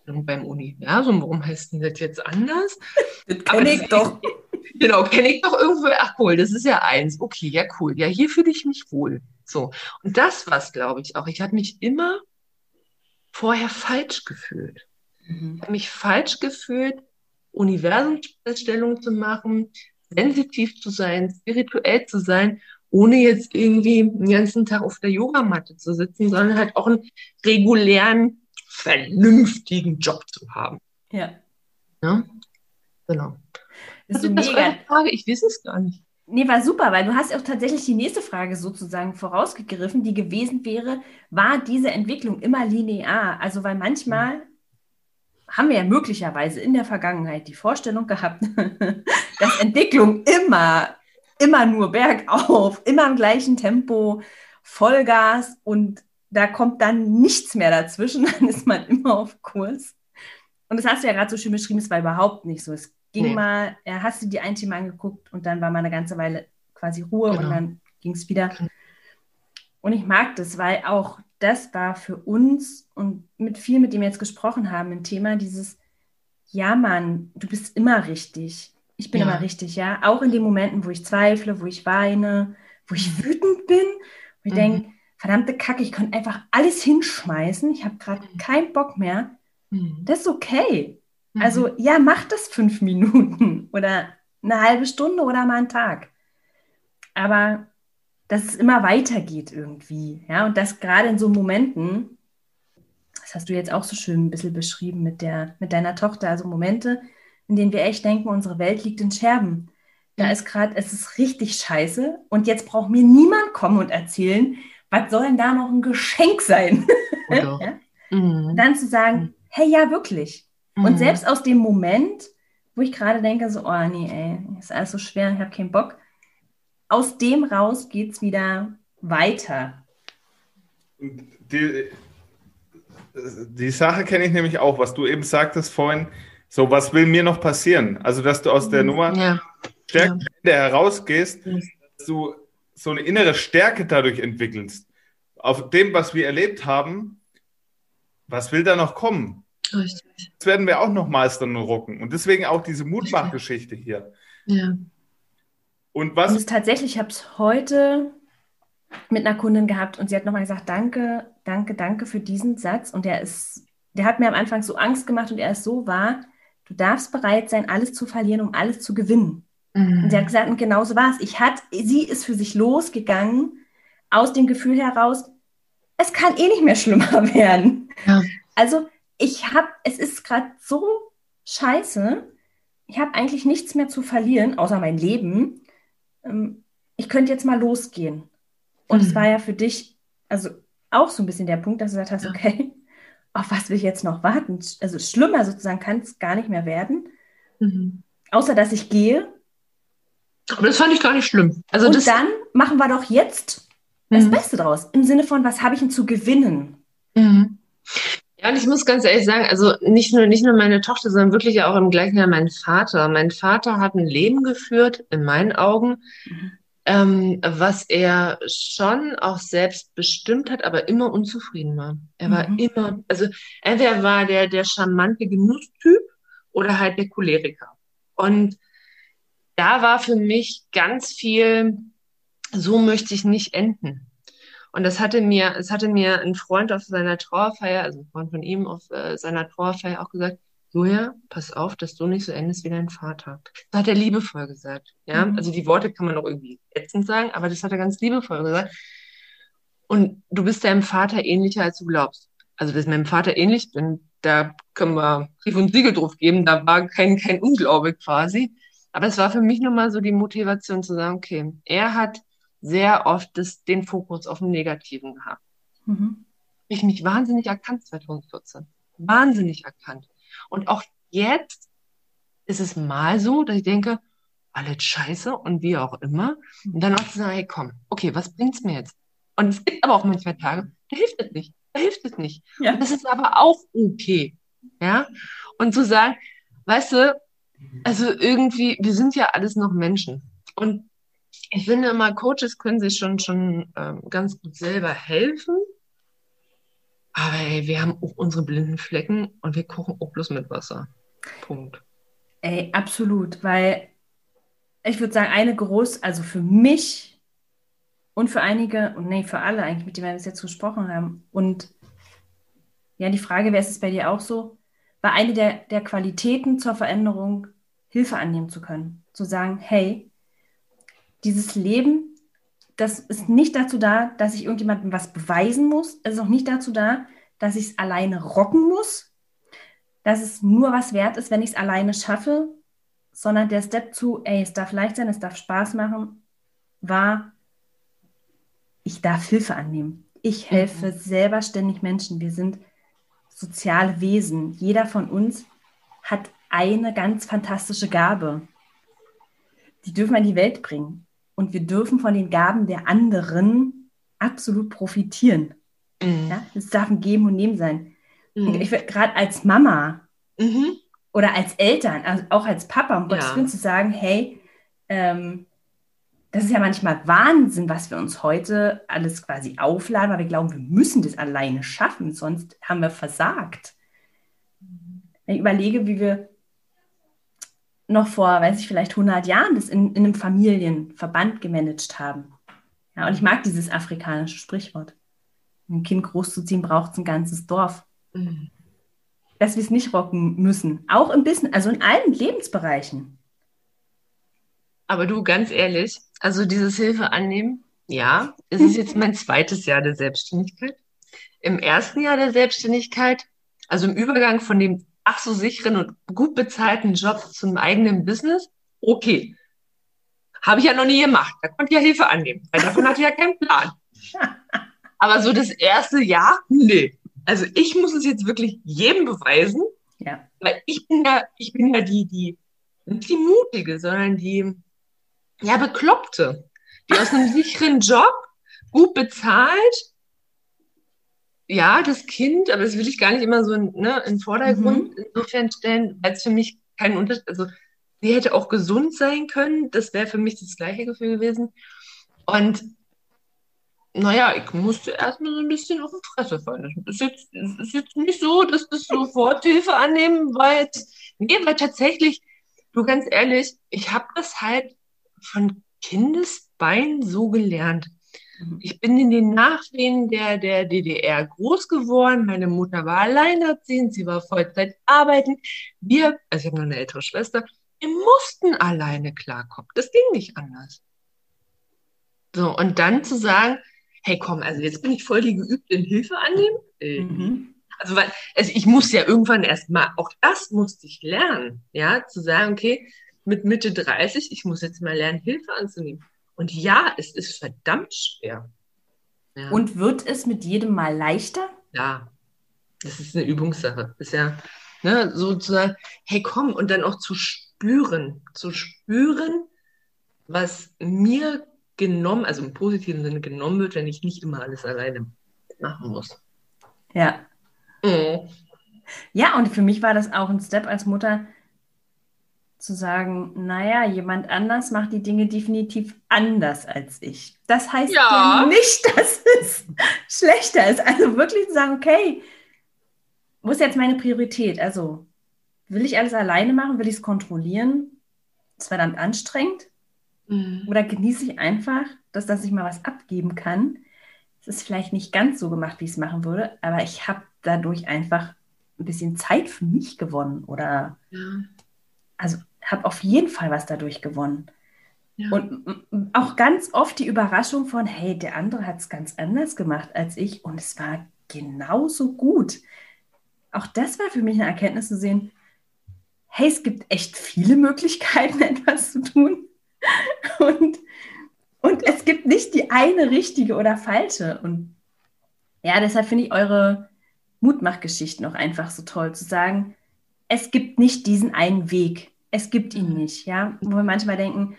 beim Universum, warum heißt denn das jetzt anders? Das kenne ich doch. Genau, kenne ich doch irgendwo. Ach cool, das ist ja eins. Okay, ja cool. Ja, hier fühle ich mich wohl. So. Und das war's, glaube ich, auch. Ich habe mich immer vorher falsch gefühlt. Mhm. Ich habe mich falsch gefühlt, Universumstellung zu machen, sensitiv zu sein, spirituell zu sein, ohne jetzt irgendwie den ganzen Tag auf der Yogamatte zu sitzen, sondern halt auch einen regulären, vernünftigen Job zu haben. Ja. Ja, genau. Ist so das mega. Frage? Ich weiß es gar nicht. Nee, war super, weil du hast auch tatsächlich die nächste Frage sozusagen vorausgegriffen, die gewesen wäre, war diese Entwicklung immer linear? Also, weil manchmal haben wir ja möglicherweise in der Vergangenheit die Vorstellung gehabt, dass Entwicklung immer, immer nur bergauf, immer im gleichen Tempo, Vollgas und da kommt dann nichts mehr dazwischen, dann ist man immer auf Kurs. Und das hast du ja gerade so schön beschrieben, es war überhaupt nicht so. Es ging Nee. mal, er hast du die ein Thema angeguckt und dann war mal eine ganze Weile quasi Ruhe und Genau. dann ging es wieder. Genau. Und ich mag das, weil auch das war für uns und mit vielen, mit denen wir jetzt gesprochen haben, ein Thema, dieses, ja Mann, du bist immer richtig. Ich bin Ja. immer richtig, ja. Auch in den Momenten, wo ich zweifle, wo ich weine, wo ich wütend bin, wo ich Mhm. denke, verdammte Kacke, ich könnte einfach alles hinschmeißen. Ich habe gerade keinen Bock mehr. Mhm. Das ist okay. Also ja, mach das fünf Minuten oder eine halbe Stunde oder mal einen Tag. Aber dass es immer weitergeht irgendwie. Ja, und das gerade in so Momenten, das hast du jetzt auch so schön ein bisschen beschrieben mit, der, mit deiner Tochter, also Momente, in denen wir echt denken, unsere Welt liegt in Scherben. Da ist gerade, es ist richtig scheiße und jetzt braucht mir niemand kommen und erzählen, was soll denn da noch ein Geschenk sein? Oh. Ja? Mhm. Und dann zu sagen, hey, ja, wirklich. Und Mhm. selbst aus dem Moment, wo ich gerade denke, so, oh nee, ey, ist alles so schwer, ich habe keinen Bock, aus dem raus geht es wieder weiter. Die, die Sache kenne ich nämlich auch, was du eben sagtest vorhin. So, was will mir noch passieren? Also, dass du aus der Nummer Ja. stärker Ende herausgehst, Mhm. dass du so eine innere Stärke dadurch entwickelst. Auf dem, was wir erlebt haben, was will da noch kommen? Richtig. Das werden wir auch noch meistern und rocken. Und deswegen auch diese Mutmachgeschichte hier. Ja. Und Und was es tatsächlich, ich habe es heute mit einer Kundin gehabt und sie hat nochmal gesagt, danke, danke, danke für diesen Satz. Und der ist, der hat mir am Anfang so Angst gemacht und er ist so wahr, du darfst bereit sein, alles zu verlieren, um alles zu gewinnen. Und sie hat gesagt, und genauso war es. Ich hat, sie ist für sich losgegangen aus dem Gefühl heraus, es kann eh nicht mehr schlimmer werden. Ja. Also ich habe, es ist gerade so scheiße. Ich habe eigentlich nichts mehr zu verlieren, außer mein Leben. Ähm, Ich könnte jetzt mal losgehen. Und es Mhm. war ja für dich, also auch so ein bisschen der Punkt, dass du gesagt hast, Ja. okay, auf was will ich jetzt noch warten? Also schlimmer sozusagen kann es gar nicht mehr werden, Mhm. außer dass ich gehe Aber das fand ich gar nicht schlimm. Also und das, dann machen wir doch jetzt das Mhm. Beste draus. Im Sinne von, was habe ich denn zu gewinnen? Ja, und ich muss ganz ehrlich sagen, also nicht nur, nicht nur meine Tochter, sondern wirklich auch im gleichen Jahr mein Vater. Mein Vater hat ein Leben geführt, in meinen Augen, Mhm. ähm, was er schon auch selbst bestimmt hat, aber immer unzufrieden war. Er war Mhm. immer, also entweder war der der charmante Genusstyp oder halt der Choleriker. Und da war für mich ganz viel, so möchte ich nicht enden. Und das hatte mir, es hatte mir ein Freund auf seiner Trauerfeier, also ein Freund von ihm auf äh, seiner Trauerfeier auch gesagt, Julia, pass auf, dass du nicht so endest wie dein Vater. Das hat er liebevoll gesagt. Ja, Mhm. also die Worte kann man auch irgendwie ätzend sagen, aber das hat er ganz liebevoll gesagt. Und du bist deinem Vater ähnlicher, als du glaubst. Also, dass ich meinem Vater ähnlich bin, da können wir Brief und Siegel drauf geben, da war kein, kein Unglaube quasi. Aber es war für mich nochmal so die Motivation zu sagen, okay, er hat sehr oft das, den Fokus auf dem Negativen gehabt. Mhm. Ich mich wahnsinnig erkannt 2014. Wahnsinnig erkannt. Und auch jetzt ist es mal so, dass ich denke, alles scheiße und wie auch immer. Und dann auch zu sagen, hey, komm, okay, was bringt's mir jetzt? Und es gibt aber auch manchmal Tage, da hilft es nicht. Da hilft es nicht. Ja. Das ist aber auch okay. Ja. Und zu sagen, weißt du, also irgendwie, wir sind ja alles noch Menschen. Und ich finde immer, Coaches können sich schon, schon ähm, ganz gut selber helfen. Aber ey, wir haben auch unsere blinden Flecken und wir kochen auch bloß mit Wasser. Punkt. Ey, absolut, weil ich würde sagen, eine groß, also für mich und für einige, und nee, für alle eigentlich, mit denen wir bis jetzt gesprochen haben. Und ja, die Frage, wäre es bei dir auch so, war eine der, der Qualitäten zur Veränderung Hilfe annehmen zu können. Zu sagen, hey, dieses Leben, das ist nicht dazu da, dass ich irgendjemandem was beweisen muss. Es ist auch nicht dazu da, dass ich es alleine rocken muss, dass es nur was wert ist, wenn ich es alleine schaffe, sondern der Step zu, ey, es darf leicht sein, es darf Spaß machen, war, ich darf Hilfe annehmen. Ich helfe mhm. selber ständig Menschen. Wir sind soziale Wesen. Jeder von uns hat eine ganz fantastische Gabe. Die dürfen wir in die Welt bringen. Und wir dürfen von den Gaben der anderen absolut profitieren. Mhm. Ja? Es darf ein Geben und Nehmen sein. Mhm. Ich gerade als Mama mhm. oder als Eltern, also auch als Papa, um Gottes Willen zu sagen, hey, ähm, das ist ja manchmal Wahnsinn, was wir uns heute alles quasi aufladen, weil wir glauben, wir müssen das alleine schaffen, sonst haben wir versagt. Wenn ich überlege, wie wir noch vor, weiß ich, vielleicht 100 Jahren das in, in einem Familienverband gemanagt haben. Ja, und ich mag dieses afrikanische Sprichwort. Um ein Kind großzuziehen, braucht es ein ganzes Dorf. Mhm. Dass wir es nicht rocken müssen. Auch im Business, also in allen Lebensbereichen. Aber du, ganz ehrlich, also dieses Hilfe annehmen, ja, es ist jetzt mein zweites Jahr der Selbstständigkeit. Im ersten Jahr der Selbstständigkeit, also im Übergang von dem ach so sicheren und gut bezahlten Job zum eigenen Business, okay. Habe ich ja noch nie gemacht. Da konnte ich ja Hilfe annehmen, weil davon hatte ich ja keinen Plan. Aber so das erste Jahr, nee. Also ich muss es jetzt wirklich jedem beweisen, ja. weil ich bin ja, ich bin ja die, die, nicht die mutige, sondern die, ja, bekloppte, die aus einem sicheren Job gut bezahlt ja, das Kind, aber das will ich gar nicht immer so ne, in den Vordergrund mhm. insofern stellen, weil es für mich keinen Unterschied, also sie hätte auch gesund sein können, das wäre für mich das gleiche Gefühl gewesen. Und naja, ich musste erstmal so ein bisschen auf die Fresse fallen. Das ist jetzt, das ist jetzt nicht so, dass das sofort Hilfe annehmen, weil, nee, weil tatsächlich, du ganz ehrlich, ich habe das halt von Kindesbein so gelernt. Mhm. Ich bin in den Nachwehen der, der DDR groß geworden. Meine Mutter war alleinerziehend, sie war Vollzeit arbeiten. Wir, also ich habe noch eine ältere Schwester, wir mussten alleine klarkommen. Das ging nicht anders. So, und dann zu sagen, hey komm, also jetzt bin ich voll die geübte in Hilfe annehmen. Äh, mhm. Also, weil, also ich muss ja irgendwann erstmal, auch das musste ich lernen, ja, zu sagen, okay, mit Mitte 30, ich muss jetzt mal lernen, Hilfe anzunehmen. Und ja, es ist verdammt schwer. Ja. Und wird es mit jedem Mal leichter? Ja, das ist eine Übungssache. Ist ja ne, sozusagen, hey komm, und dann auch zu spüren, zu spüren, was mir genommen, also im positiven Sinne genommen wird, wenn ich nicht immer alles alleine machen muss. Ja. Mhm. Ja, und für mich war das auch ein Step als Mutter, zu sagen, naja, jemand anders macht die Dinge definitiv anders als ich. Das heißt ja, ja nicht, dass es schlechter ist. Also wirklich zu sagen, okay, wo ist jetzt meine Priorität? Also will ich alles alleine machen? Will ich es kontrollieren? Das ist verdammt anstrengend. Mhm. Oder genieße ich einfach, dass, dass ich mal was abgeben kann? Es ist vielleicht nicht ganz so gemacht, wie ich es machen würde, aber ich habe dadurch einfach ein bisschen Zeit für mich gewonnen. Oder ja. also habe auf jeden Fall was dadurch gewonnen. Ja. Und auch ganz oft die Überraschung von, hey, der andere hat es ganz anders gemacht als ich und es war genauso gut. Auch das war für mich eine Erkenntnis zu sehen, hey, es gibt echt viele Möglichkeiten, etwas zu tun. Und, und es gibt nicht die eine richtige oder falsche. Und ja, deshalb finde ich eure Mutmachgeschichten auch einfach so toll, zu sagen, es gibt nicht diesen einen Weg es gibt ihn nicht, ja. Wo wir manchmal denken,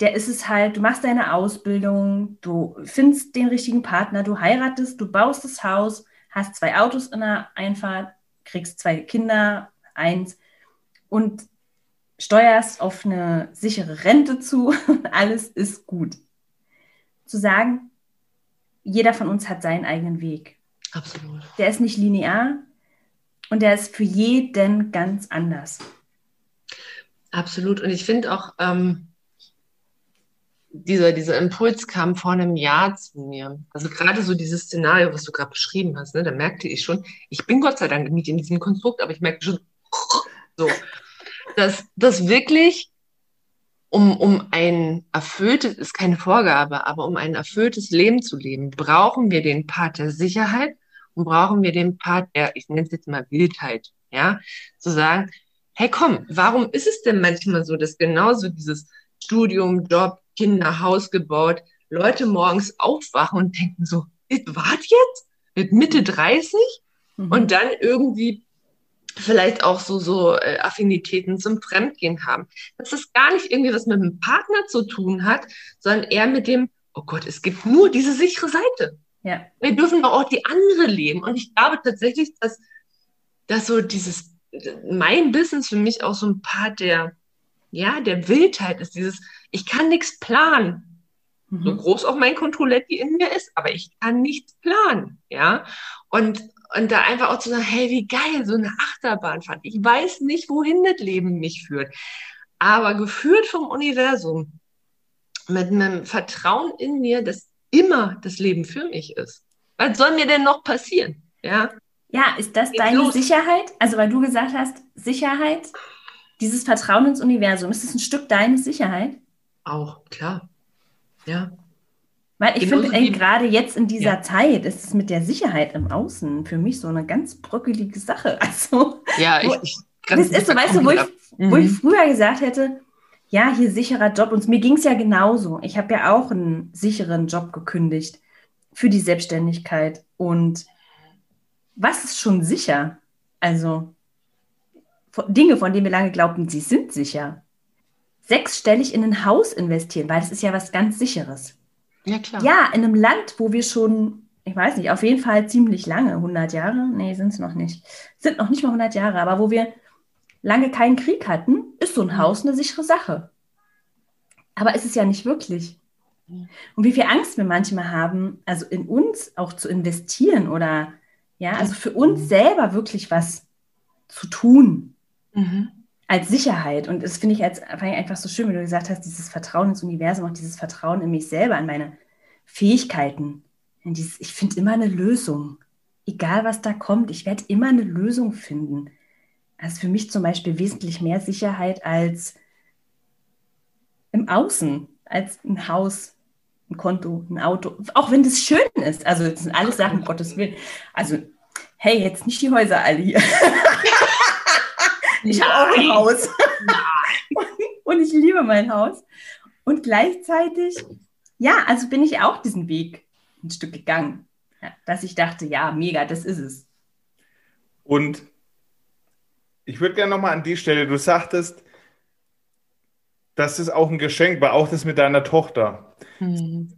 der ist es halt, du machst deine Ausbildung, du findest den richtigen Partner, du heiratest, du baust das Haus, hast zwei Autos in der Einfahrt, kriegst zwei Kinder, eins und steuerst auf eine sichere Rente zu und alles ist gut. Zu sagen, jeder von uns hat seinen eigenen Weg. Absolut. Der ist nicht linear und der ist für jeden ganz anders. Absolut. Und ich finde auch, ähm, dieser, dieser Impuls kam vor einem Jahr zu mir. Also gerade so dieses Szenario, was du gerade beschrieben hast, ne, da merkte ich schon, ich bin Gott sei Dank nicht in diesem Konstrukt, aber ich merkte schon, so. dass das wirklich um, um ein erfülltes, ist keine Vorgabe, aber um ein erfülltes Leben zu leben, brauchen wir den Part der Sicherheit und brauchen wir den Part der, ich nenne es jetzt mal Wildheit, ja, zu sagen, hey komm, warum ist es denn manchmal so, dass genauso dieses Studium, Job, Kinder, Haus gebaut, Leute morgens aufwachen und denken so, wart jetzt? Mit Mitte 30? Mhm. Und dann irgendwie vielleicht auch so, so äh, Affinitäten zum Fremdgehen haben. Dass das gar nicht irgendwie was mit dem Partner zu tun hat, sondern eher mit dem, oh Gott, es gibt nur diese sichere Seite. Ja. Wir dürfen doch auch die andere leben. Und ich glaube tatsächlich, dass, dass so dieses, mein Business für mich auch so ein Part der, ja, der Wildheit ist, dieses, ich kann nichts planen. Mhm. So groß auch mein Controletti in mir ist, aber ich kann nichts planen, ja. Und, und da einfach auch zu sagen, hey, wie geil, so eine Achterbahnfahrt. Ich weiß nicht, wohin das Leben mich führt. Aber geführt vom Universum, mit einem Vertrauen in mir, dass immer das Leben für mich ist. Was soll mir denn noch passieren? Ja, ja ist das Geht deine los. Sicherheit? Also, weil du gesagt hast, Sicherheit, dieses Vertrauen ins Universum, ist das ein Stück deiner Sicherheit? Auch, klar. Ja. Weil ich finde, gerade jetzt in dieser ja. Zeit ist es mit der Sicherheit im Außen für mich so eine ganz bröckelige Sache. Also, ja, ich, ich das ist so, weißt du, wo ich, mhm. wo ich früher gesagt hätte, ja, hier sicherer Job. Und mir ging es ja genauso. Ich habe ja auch einen sicheren Job gekündigt für die Selbstständigkeit. Und was ist schon sicher? Also Dinge, von denen wir lange glaubten, sie sind sicher. Sechsstellig in ein Haus investieren, weil das ist ja was ganz Sicheres. Ja, klar. Ja, in einem Land, wo wir schon, ich weiß nicht, auf jeden Fall ziemlich lange, 100 Jahre, nee, sind es noch nicht, sind noch nicht mal 100 Jahre, aber wo wir lange keinen Krieg hatten, ist so ein Haus eine sichere Sache. Aber es ist ja nicht wirklich. Und wie viel Angst wir manchmal haben, also in uns auch zu investieren oder ja, also für uns selber wirklich was zu tun mhm. als Sicherheit. Und das finde ich jetzt einfach so schön, wie du gesagt hast, dieses Vertrauen ins Universum, auch dieses Vertrauen in mich selber, an meine Fähigkeiten. Dieses, ich finde immer eine Lösung. Egal was da kommt, ich werde immer eine Lösung finden. Das ist für mich zum Beispiel wesentlich mehr Sicherheit als im Außen, als ein Haus, ein Konto, ein Auto. Auch wenn das schön ist. Also, das sind alles Sachen, um Gottes Willen. Also, hey, jetzt nicht die Häuser alle hier. ich habe auch ein Haus. Und ich liebe mein Haus. Und gleichzeitig, ja, also bin ich auch diesen Weg ein Stück gegangen. Dass ich dachte, ja, mega, das ist es. Und ich würde gerne nochmal an die Stelle, du sagtest, das ist auch ein Geschenk war, auch das mit deiner Tochter. Mhm.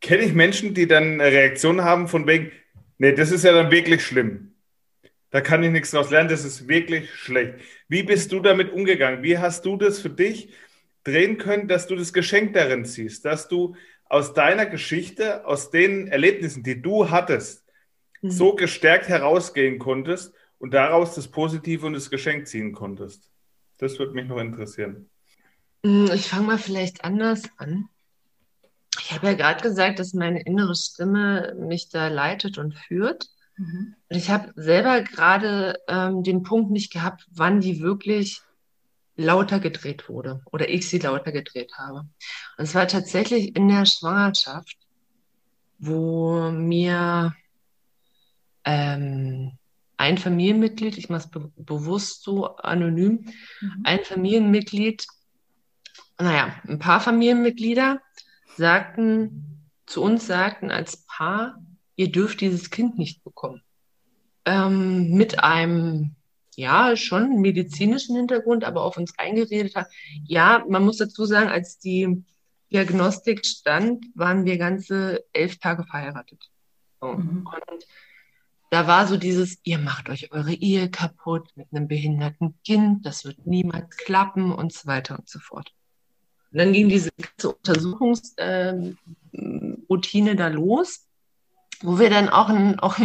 Kenne ich Menschen, die dann eine Reaktion haben von wegen, nee, das ist ja dann wirklich schlimm. Da kann ich nichts draus lernen, das ist wirklich schlecht. Wie bist du damit umgegangen? Wie hast du das für dich drehen können, dass du das Geschenk darin siehst, dass du aus deiner Geschichte, aus den Erlebnissen, die du hattest, mhm. so gestärkt herausgehen konntest und daraus das Positive und das Geschenk ziehen konntest. Das würde mich noch interessieren. Hm, ich fange mal vielleicht anders an. Ich habe ja gerade gesagt, dass meine innere Stimme mich da leitet und führt. Mhm. Und ich habe selber gerade ähm, den Punkt nicht gehabt, wann die wirklich lauter gedreht wurde oder ich sie lauter gedreht habe. Und es war tatsächlich in der Schwangerschaft, wo mir ähm, ein Familienmitglied, ich mache es be bewusst so anonym, mhm. ein Familienmitglied, naja, ein paar Familienmitglieder sagten, zu uns sagten als Paar, ihr dürft dieses Kind nicht bekommen. Ähm, mit einem, ja, schon medizinischen Hintergrund, aber auf uns eingeredet hat. Ja, man muss dazu sagen, als die Diagnostik stand, waren wir ganze elf Tage verheiratet. So. Mhm. Und da war so dieses, ihr macht euch eure Ehe kaputt mit einem behinderten Kind, das wird niemals klappen und so weiter und so fort. Und dann ging diese ganze Untersuchungsroutine äh, da los, wo wir dann auch, ein, auch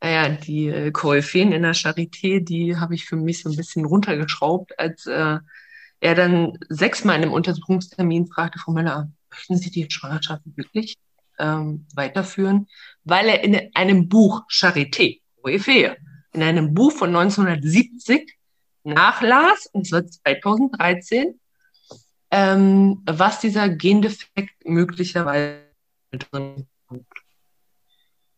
naja, die äh, Koryphäen in der Charité, die habe ich für mich so ein bisschen runtergeschraubt, als äh, er dann sechsmal in einem Untersuchungstermin fragte, Frau Möller, möchten Sie die Schwangerschaft wirklich ähm, weiterführen, weil er in einem Buch Charité, Koryphäe, in einem Buch von 1970 nachlas, und zwar 2013, ähm, was dieser Gendefekt möglicherweise hat.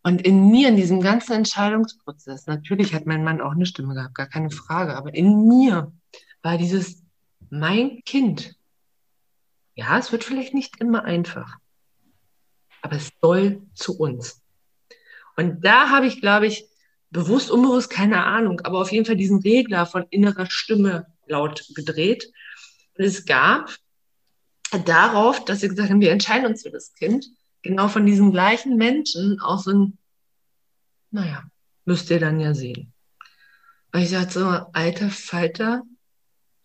Und in mir, in diesem ganzen Entscheidungsprozess, natürlich hat mein Mann auch eine Stimme gehabt, gar keine Frage, aber in mir war dieses, mein Kind, ja, es wird vielleicht nicht immer einfach, aber es soll zu uns. Und da habe ich, glaube ich, bewusst, unbewusst, keine Ahnung, aber auf jeden Fall diesen Regler von innerer Stimme laut gedreht. Es gab darauf, dass sie gesagt haben, wir entscheiden uns für das Kind, genau von diesen gleichen Menschen auch so ein, naja, müsst ihr dann ja sehen. Weil ich sagte so, alter Falter,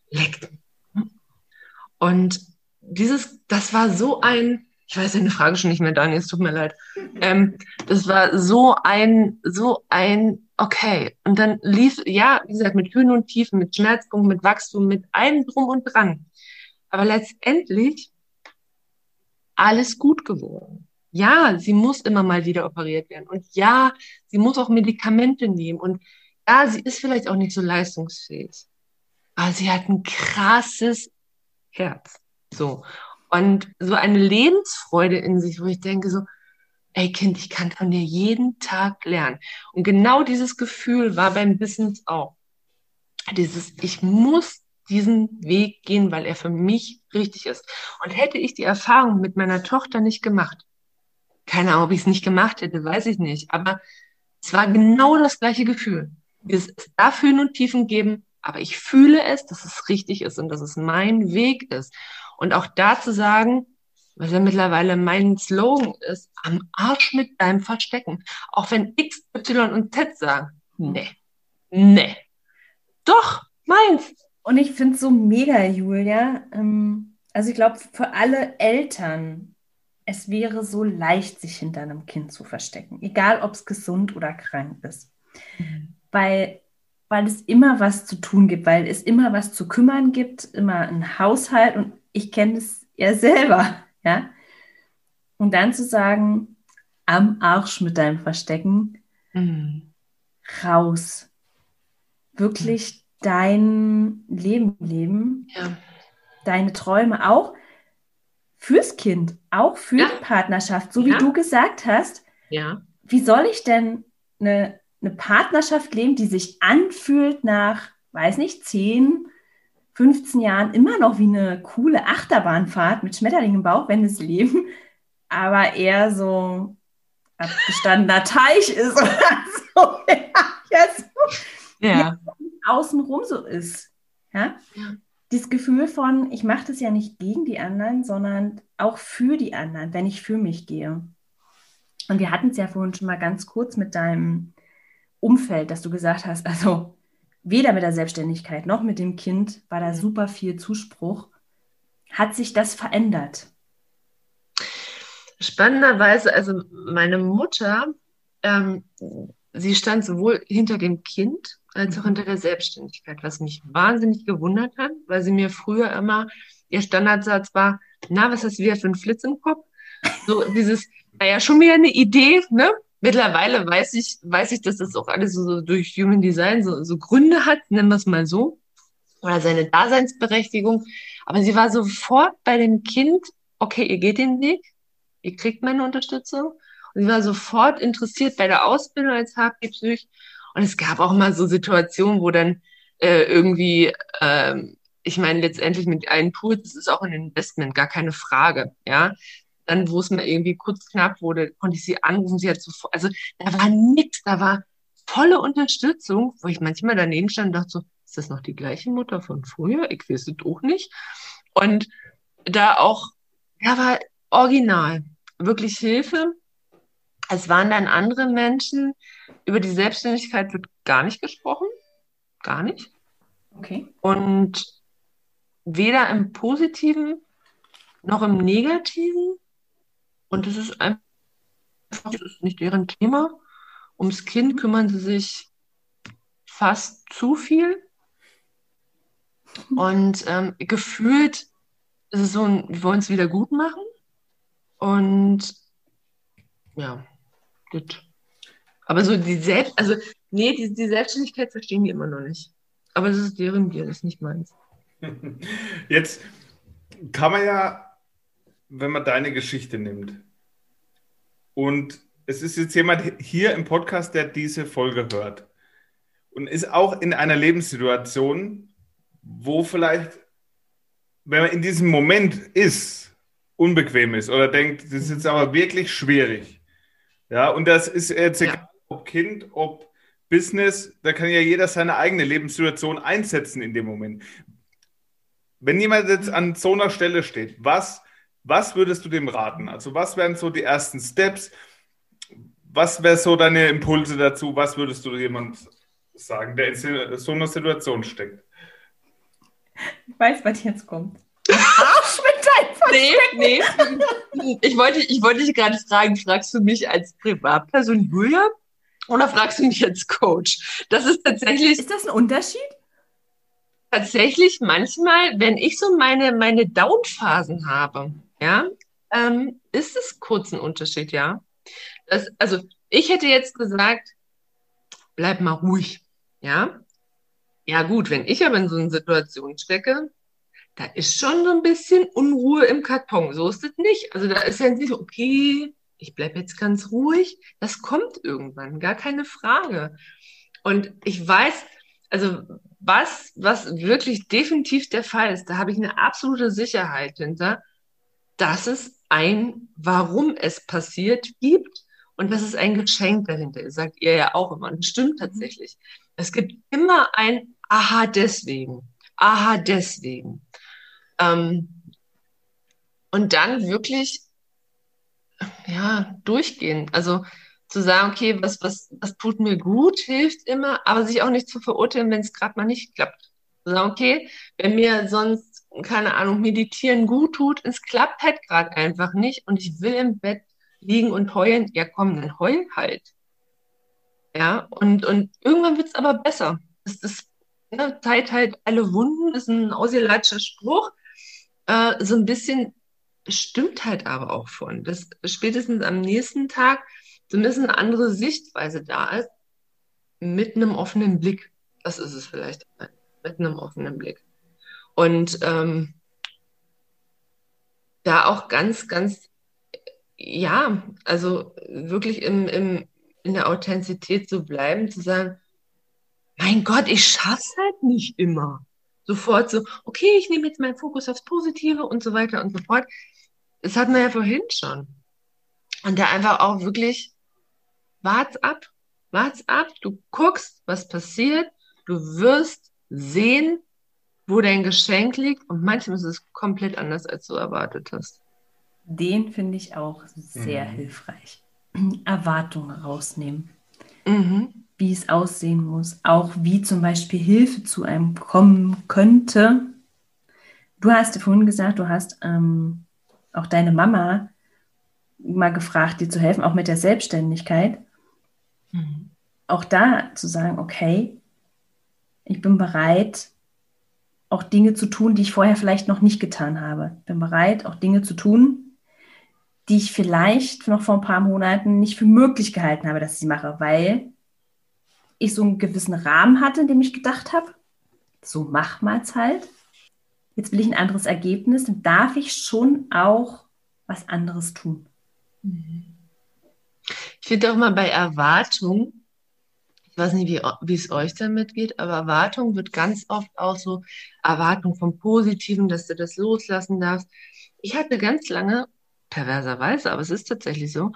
leckt. Und dieses, das war so ein, ich weiß deine Frage schon nicht mehr, Daniel, es tut mir leid. Ähm, das war so ein, so ein, okay. Und dann lief, ja, wie gesagt, mit Höhen und Tiefen, mit Schmerzpunkt, mit Wachstum, mit allem drum und dran. Aber letztendlich alles gut geworden. Ja, sie muss immer mal wieder operiert werden. Und ja, sie muss auch Medikamente nehmen. Und ja, sie ist vielleicht auch nicht so leistungsfähig. Aber sie hat ein krasses Herz. So. Und so eine Lebensfreude in sich, wo ich denke so, ey Kind, ich kann von dir jeden Tag lernen. Und genau dieses Gefühl war beim Business auch. Dieses, ich muss diesen Weg gehen, weil er für mich richtig ist. Und hätte ich die Erfahrung mit meiner Tochter nicht gemacht, keine Ahnung, ob ich es nicht gemacht hätte, weiß ich nicht, aber es war genau das gleiche Gefühl. Es darf Höhen und Tiefen geben, aber ich fühle es, dass es richtig ist und dass es mein Weg ist. Und auch da zu sagen, was ja mittlerweile mein Slogan ist, am Arsch mit deinem Verstecken. Auch wenn X, Y und Z sagen, nee, nee. Doch, meins. Und ich finde es so mega, Julia. Ähm, also ich glaube, für alle Eltern, es wäre so leicht, sich hinter einem Kind zu verstecken. Egal, ob es gesund oder krank ist. Mhm. Weil, weil es immer was zu tun gibt, weil es immer was zu kümmern gibt, immer ein Haushalt und ich kenne es ja selber, ja. Und dann zu sagen, am Arsch mit deinem Verstecken, mhm. raus. Wirklich mhm. dein Leben leben, ja. deine Träume auch fürs Kind, auch für ja. die Partnerschaft, so ja. wie du gesagt hast. Ja. Wie soll ich denn eine, eine Partnerschaft leben, die sich anfühlt nach, weiß nicht, 10, 15 Jahren immer noch wie eine coole Achterbahnfahrt mit Schmetterlingen im Bauch, wenn es Leben, aber eher so abgestandener Teich ist oder so. ja, so. ja. außenrum so ist. Ja? ja. Dieses Gefühl von, ich mache das ja nicht gegen die anderen, sondern auch für die anderen, wenn ich für mich gehe. Und wir hatten es ja vorhin schon mal ganz kurz mit deinem Umfeld, dass du gesagt hast, also weder mit der Selbstständigkeit noch mit dem Kind war da super viel Zuspruch. Hat sich das verändert? Spannenderweise, also meine Mutter, ähm, sie stand sowohl hinter dem Kind als auch hinter der Selbstständigkeit, was mich wahnsinnig gewundert hat, weil sie mir früher immer, ihr Standardsatz war, na, was hast du wieder für einen Flitz im Kopf? So dieses, naja, schon wieder eine Idee, ne? Mittlerweile weiß ich, weiß ich, dass das auch alles so, so durch Human Design so, so Gründe hat, nennen wir es mal so, oder seine Daseinsberechtigung. Aber sie war sofort bei dem Kind, okay, ihr geht den Weg, ihr kriegt meine Unterstützung. Und sie war sofort interessiert bei der Ausbildung als HP-Psych. Und es gab auch mal so Situationen, wo dann äh, irgendwie, ähm, ich meine, letztendlich mit einem Pool, das ist auch ein Investment, gar keine Frage, ja dann, wo es mir irgendwie kurz knapp wurde, konnte ich sie anrufen. Sie hat sofort, also da war nichts, da war volle Unterstützung, wo ich manchmal daneben stand und dachte so, ist das noch die gleiche Mutter von früher? Ich weiß es doch nicht. Und da auch, ja, war original, wirklich Hilfe. Es waren dann andere Menschen, über die Selbstständigkeit wird gar nicht gesprochen. Gar nicht. Okay. Und weder im Positiven noch im Negativen. Und das ist einfach, das ist nicht deren Thema. Ums Kind kümmern sie sich fast zu viel. Und ähm, gefühlt ist es so, ein, wir wollen es wieder gut machen. Und ja, gut. Aber so die Selbst, also nee, die, die Selbstständigkeit verstehen die immer noch nicht. Aber das ist deren Bier, das ist nicht meins. Jetzt kann man ja, wenn man deine Geschichte nimmt, und es ist jetzt jemand hier im Podcast, der diese Folge hört und ist auch in einer Lebenssituation, wo vielleicht, wenn man in diesem Moment ist, unbequem ist oder denkt, das ist jetzt aber wirklich schwierig. Ja, und das ist jetzt egal, ja. ob Kind, ob Business, da kann ja jeder seine eigene Lebenssituation einsetzen in dem Moment. Wenn jemand jetzt an so einer Stelle steht, was, was würdest du dem raten? Also was wären so die ersten Steps? Was wäre so deine Impulse dazu? Was würdest du jemand sagen, der in so einer Situation steckt? Ich weiß, was jetzt kommt. Arsch mit deinem. Nee, nee. Ich wollte, ich wollte dich gerade fragen, fragst du mich als Privatperson Julia oder fragst du mich als Coach? Das ist tatsächlich. Ist das ein Unterschied? Tatsächlich manchmal, wenn ich so meine, meine Down-Phasen habe, ja, ähm, ist es kurz ein Unterschied, ja. Das, also ich hätte jetzt gesagt, bleib mal ruhig, ja. Ja gut, wenn ich aber in so einer Situation stecke, da ist schon so ein bisschen Unruhe im Karton. So ist es nicht. Also da ist ja nicht so, okay, ich bleibe jetzt ganz ruhig. Das kommt irgendwann, gar keine Frage. Und ich weiß, also was, was wirklich definitiv der Fall ist, da habe ich eine absolute Sicherheit hinter, dass es ein, warum es passiert, gibt und dass es ein Geschenk dahinter ist, sagt ihr ja auch immer. Und das stimmt tatsächlich. Es gibt immer ein Aha deswegen, Aha deswegen. Ähm, und dann wirklich, ja, durchgehen. Also zu sagen, okay, was, was, was tut mir gut, hilft immer, aber sich auch nicht zu verurteilen, wenn es gerade mal nicht klappt. Zu sagen, okay, wenn mir sonst, keine Ahnung, meditieren gut tut, es klappt halt gerade einfach nicht und ich will im Bett liegen und heulen, ja komm, dann heul halt. Ja, und, und irgendwann wird es aber besser. Das ist, ne, Zeit halt alle Wunden, ist ein ausgelatschter Spruch äh, so ein bisschen stimmt halt aber auch von, dass spätestens am nächsten Tag zumindest eine andere Sichtweise da ist, mit einem offenen Blick. Das ist es vielleicht, mit einem offenen Blick. Und ähm, da auch ganz, ganz, ja, also wirklich im, im, in der Authentizität zu bleiben, zu sagen, mein Gott, ich schaff's halt nicht immer sofort so, okay, ich nehme jetzt meinen Fokus aufs Positive und so weiter und so fort. Das hatten wir ja vorhin schon. Und da einfach auch wirklich, wart's ab, wart's ab, du guckst, was passiert, du wirst sehen, wo dein Geschenk liegt und manchmal ist es komplett anders, als du erwartet hast. Den finde ich auch sehr mhm. hilfreich. Erwartungen rausnehmen. Mhm wie es aussehen muss, auch wie zum Beispiel Hilfe zu einem kommen könnte. Du hast vorhin gesagt, du hast ähm, auch deine Mama mal gefragt, dir zu helfen, auch mit der Selbstständigkeit. Mhm. Auch da zu sagen, okay, ich bin bereit, auch Dinge zu tun, die ich vorher vielleicht noch nicht getan habe. Bin bereit, auch Dinge zu tun, die ich vielleicht noch vor ein paar Monaten nicht für möglich gehalten habe, dass ich sie mache, weil ich so einen gewissen Rahmen hatte, in dem ich gedacht habe, so mach mal's halt. Jetzt will ich ein anderes Ergebnis, dann darf ich schon auch was anderes tun. Ich finde auch mal bei Erwartung, ich weiß nicht, wie, wie es euch damit geht, aber Erwartung wird ganz oft auch so Erwartung vom Positiven, dass du das loslassen darfst. Ich hatte ganz lange, perverserweise, aber es ist tatsächlich so,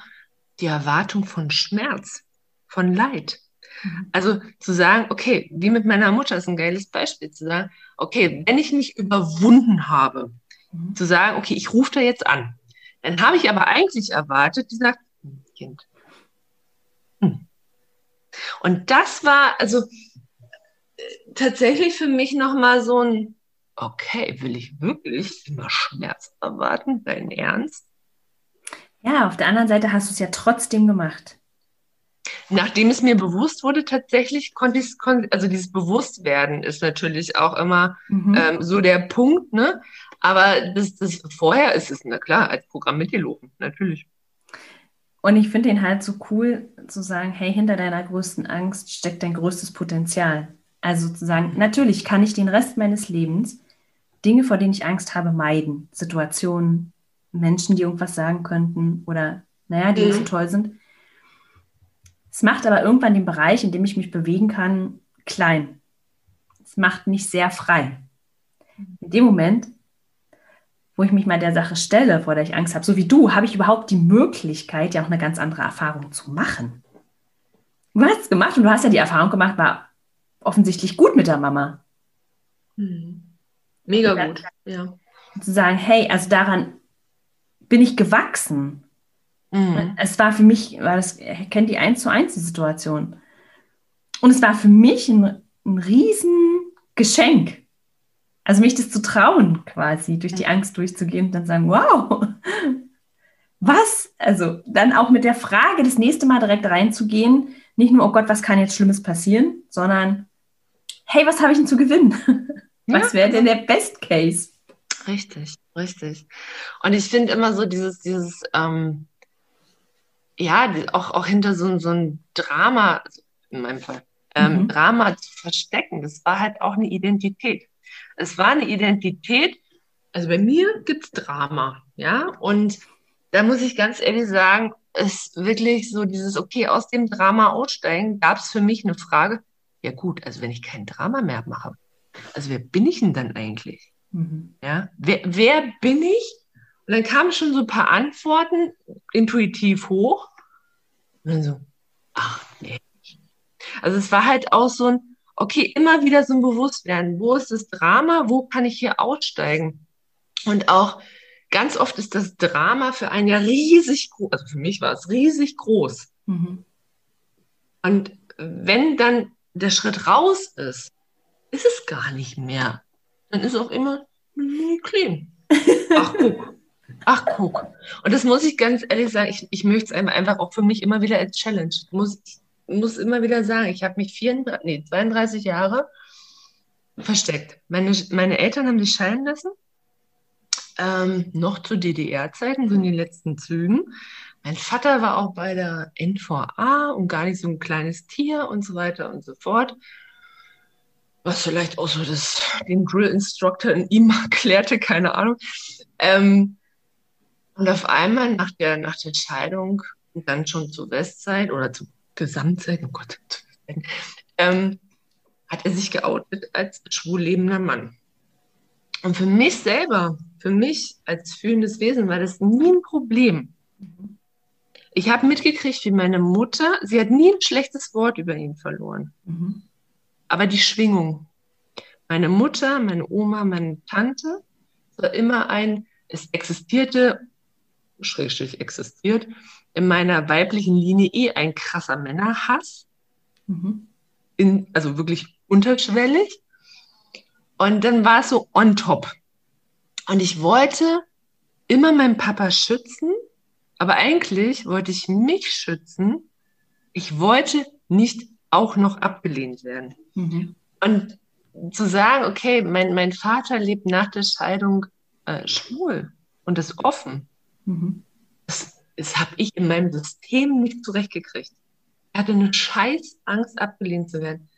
die Erwartung von Schmerz, von Leid. Mhm. Also zu sagen, okay, wie mit meiner Mutter ist ein geiles Beispiel, zu sagen, okay, wenn ich mich überwunden habe, mhm. zu sagen, okay, ich rufe da jetzt an, dann habe ich aber eigentlich erwartet, die sagt, hm, Kind. Hm. Und das war also tatsächlich für mich nochmal so ein, okay, will ich wirklich immer Schmerz erwarten, dein Ernst? Ja, auf der anderen Seite hast du es ja trotzdem gemacht. Nachdem es mir bewusst wurde, tatsächlich konnte ich es, also dieses Bewusstwerden ist natürlich auch immer mhm. ähm, so der Punkt, ne? Aber das, das vorher ist es, na klar, als Programm mitgelaufen, natürlich. Und ich finde ihn halt so cool zu sagen, hey, hinter deiner größten Angst steckt dein größtes Potenzial. Also sozusagen, natürlich kann ich den Rest meines Lebens Dinge, vor denen ich Angst habe, meiden. Situationen, Menschen, die irgendwas sagen könnten oder, naja, die mhm. nicht so toll sind. Es macht aber irgendwann den Bereich, in dem ich mich bewegen kann, klein. Es macht mich sehr frei. In dem Moment, wo ich mich mal der Sache stelle, vor der ich Angst habe, so wie du, habe ich überhaupt die Möglichkeit, ja auch eine ganz andere Erfahrung zu machen. Du hast es gemacht und du hast ja die Erfahrung gemacht, war offensichtlich gut mit der Mama. Mhm. Mega dann, gut, ja. Zu sagen, hey, also daran bin ich gewachsen. Mhm. Es war für mich, war das, kennt die eins zu eins die Situation. Und es war für mich ein, ein Riesengeschenk. Also mich das zu trauen, quasi, durch die Angst durchzugehen und dann sagen, wow, was? Also dann auch mit der Frage, das nächste Mal direkt reinzugehen, nicht nur, oh Gott, was kann jetzt Schlimmes passieren, sondern, hey, was habe ich denn zu gewinnen? Was wäre denn der Best Case? Richtig, richtig. Und ich finde immer so dieses, dieses, ähm, ja, auch, auch hinter so, so ein Drama, also in meinem Fall, ähm, mhm. Drama zu verstecken, das war halt auch eine Identität. Es war eine Identität, also bei mir gibt es Drama, ja, und da muss ich ganz ehrlich sagen, ist wirklich so dieses, okay, aus dem Drama aussteigen, gab es für mich eine Frage, ja gut, also wenn ich kein Drama mehr mache, also wer bin ich denn dann eigentlich? Mhm. Ja, wer, wer bin ich? Und dann kamen schon so ein paar Antworten intuitiv hoch. Und dann so, ach nee. Also es war halt auch so ein, okay, immer wieder so ein Bewusstwerden. Wo ist das Drama? Wo kann ich hier aussteigen? Und auch ganz oft ist das Drama für einen ja riesig groß. Also für mich war es riesig groß. Mhm. Und wenn dann der Schritt raus ist, ist es gar nicht mehr. Dann ist auch immer clean. Ach, guck. Ach, guck. Und das muss ich ganz ehrlich sagen, ich, ich möchte es einfach auch für mich immer wieder als Challenge. Ich muss, immer wieder sagen, ich habe mich 34, nee, 32 Jahre versteckt. Meine, meine Eltern haben sich scheiden lassen. Ähm, noch zu DDR-Zeiten, so in den letzten Zügen. Mein Vater war auch bei der NVA und gar nicht so ein kleines Tier und so weiter und so fort was vielleicht auch so das, den Drill Instructor in ihm erklärte, keine Ahnung. Ähm, und auf einmal nach der, nach der Scheidung und dann schon zur Westzeit oder zur Gesamtzeit, oh Gott, ähm, hat er sich geoutet als schwul lebender Mann. Und für mich selber, für mich als fühlendes Wesen war das nie ein Problem. Ich habe mitgekriegt, wie meine Mutter, sie hat nie ein schlechtes Wort über ihn verloren. Mhm aber die Schwingung. Meine Mutter, meine Oma, meine Tante, war immer ein, es existierte, schrägstrich existiert, in meiner weiblichen Linie eh ein krasser Männerhass. Mhm. In, also wirklich unterschwellig. Und dann war es so on top. Und ich wollte immer meinen Papa schützen, aber eigentlich wollte ich mich schützen. Ich wollte nicht auch noch abgelehnt werden. Mhm. Und zu sagen, okay, mein, mein Vater lebt nach der Scheidung äh, schwul und ist offen, mhm. das, das habe ich in meinem System nicht zurechtgekriegt. Er hatte eine scheiß Angst, abgelehnt zu werden.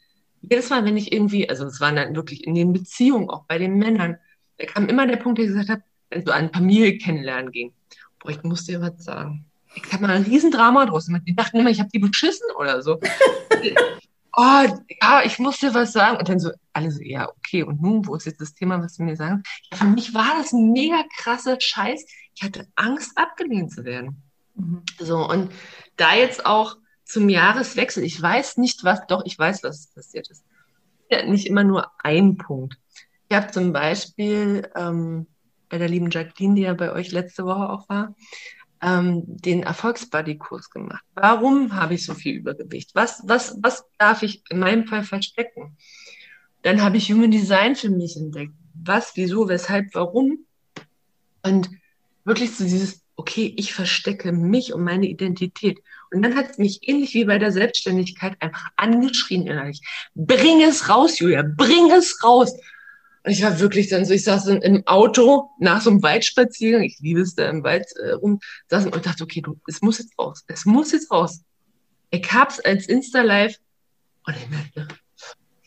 Jedes Mal, wenn ich irgendwie, also es waren dann wirklich in den Beziehungen, auch bei den Männern, da kam immer der Punkt, der gesagt hat, wenn so an Familie kennenlernen ging, boah, ich muss dir was sagen ich habe mal ein Riesendrama draus gemacht. Die dachten immer, ich habe die beschissen oder so. oh, ja, ich musste was sagen. Und dann so, alle so, ja, okay, und nun, wo ist jetzt das Thema, was du mir sagst? Ja, für mich war das ein mega krasser Scheiß. Ich hatte Angst, abgelehnt zu werden. Mhm. So, und da jetzt auch zum Jahreswechsel, ich weiß nicht, was, doch, ich weiß, was passiert ist. Ja, nicht immer nur ein Punkt. Ich habe zum Beispiel ähm, bei der lieben Jacqueline, die ja bei euch letzte Woche auch war, ähm, den Erfolgsbuddy-Kurs gemacht. Warum habe ich so viel Übergewicht? Was, was, was darf ich in meinem Fall verstecken? Dann habe ich Human Design für mich entdeckt. Was, wieso, weshalb, warum? Und wirklich so dieses, okay, ich verstecke mich und meine Identität. Und dann hat es mich ähnlich wie bei der Selbstständigkeit einfach angeschrien innerlich. Bring es raus, Julia, bring es raus. Und ich war wirklich dann so, ich saß dann im Auto nach so einem Waldspaziergang, ich liebe es da im Wald äh, rum, saß und dachte, okay, du, es muss jetzt raus, es muss jetzt raus. Ich hab's als Insta-Live und ich merkte,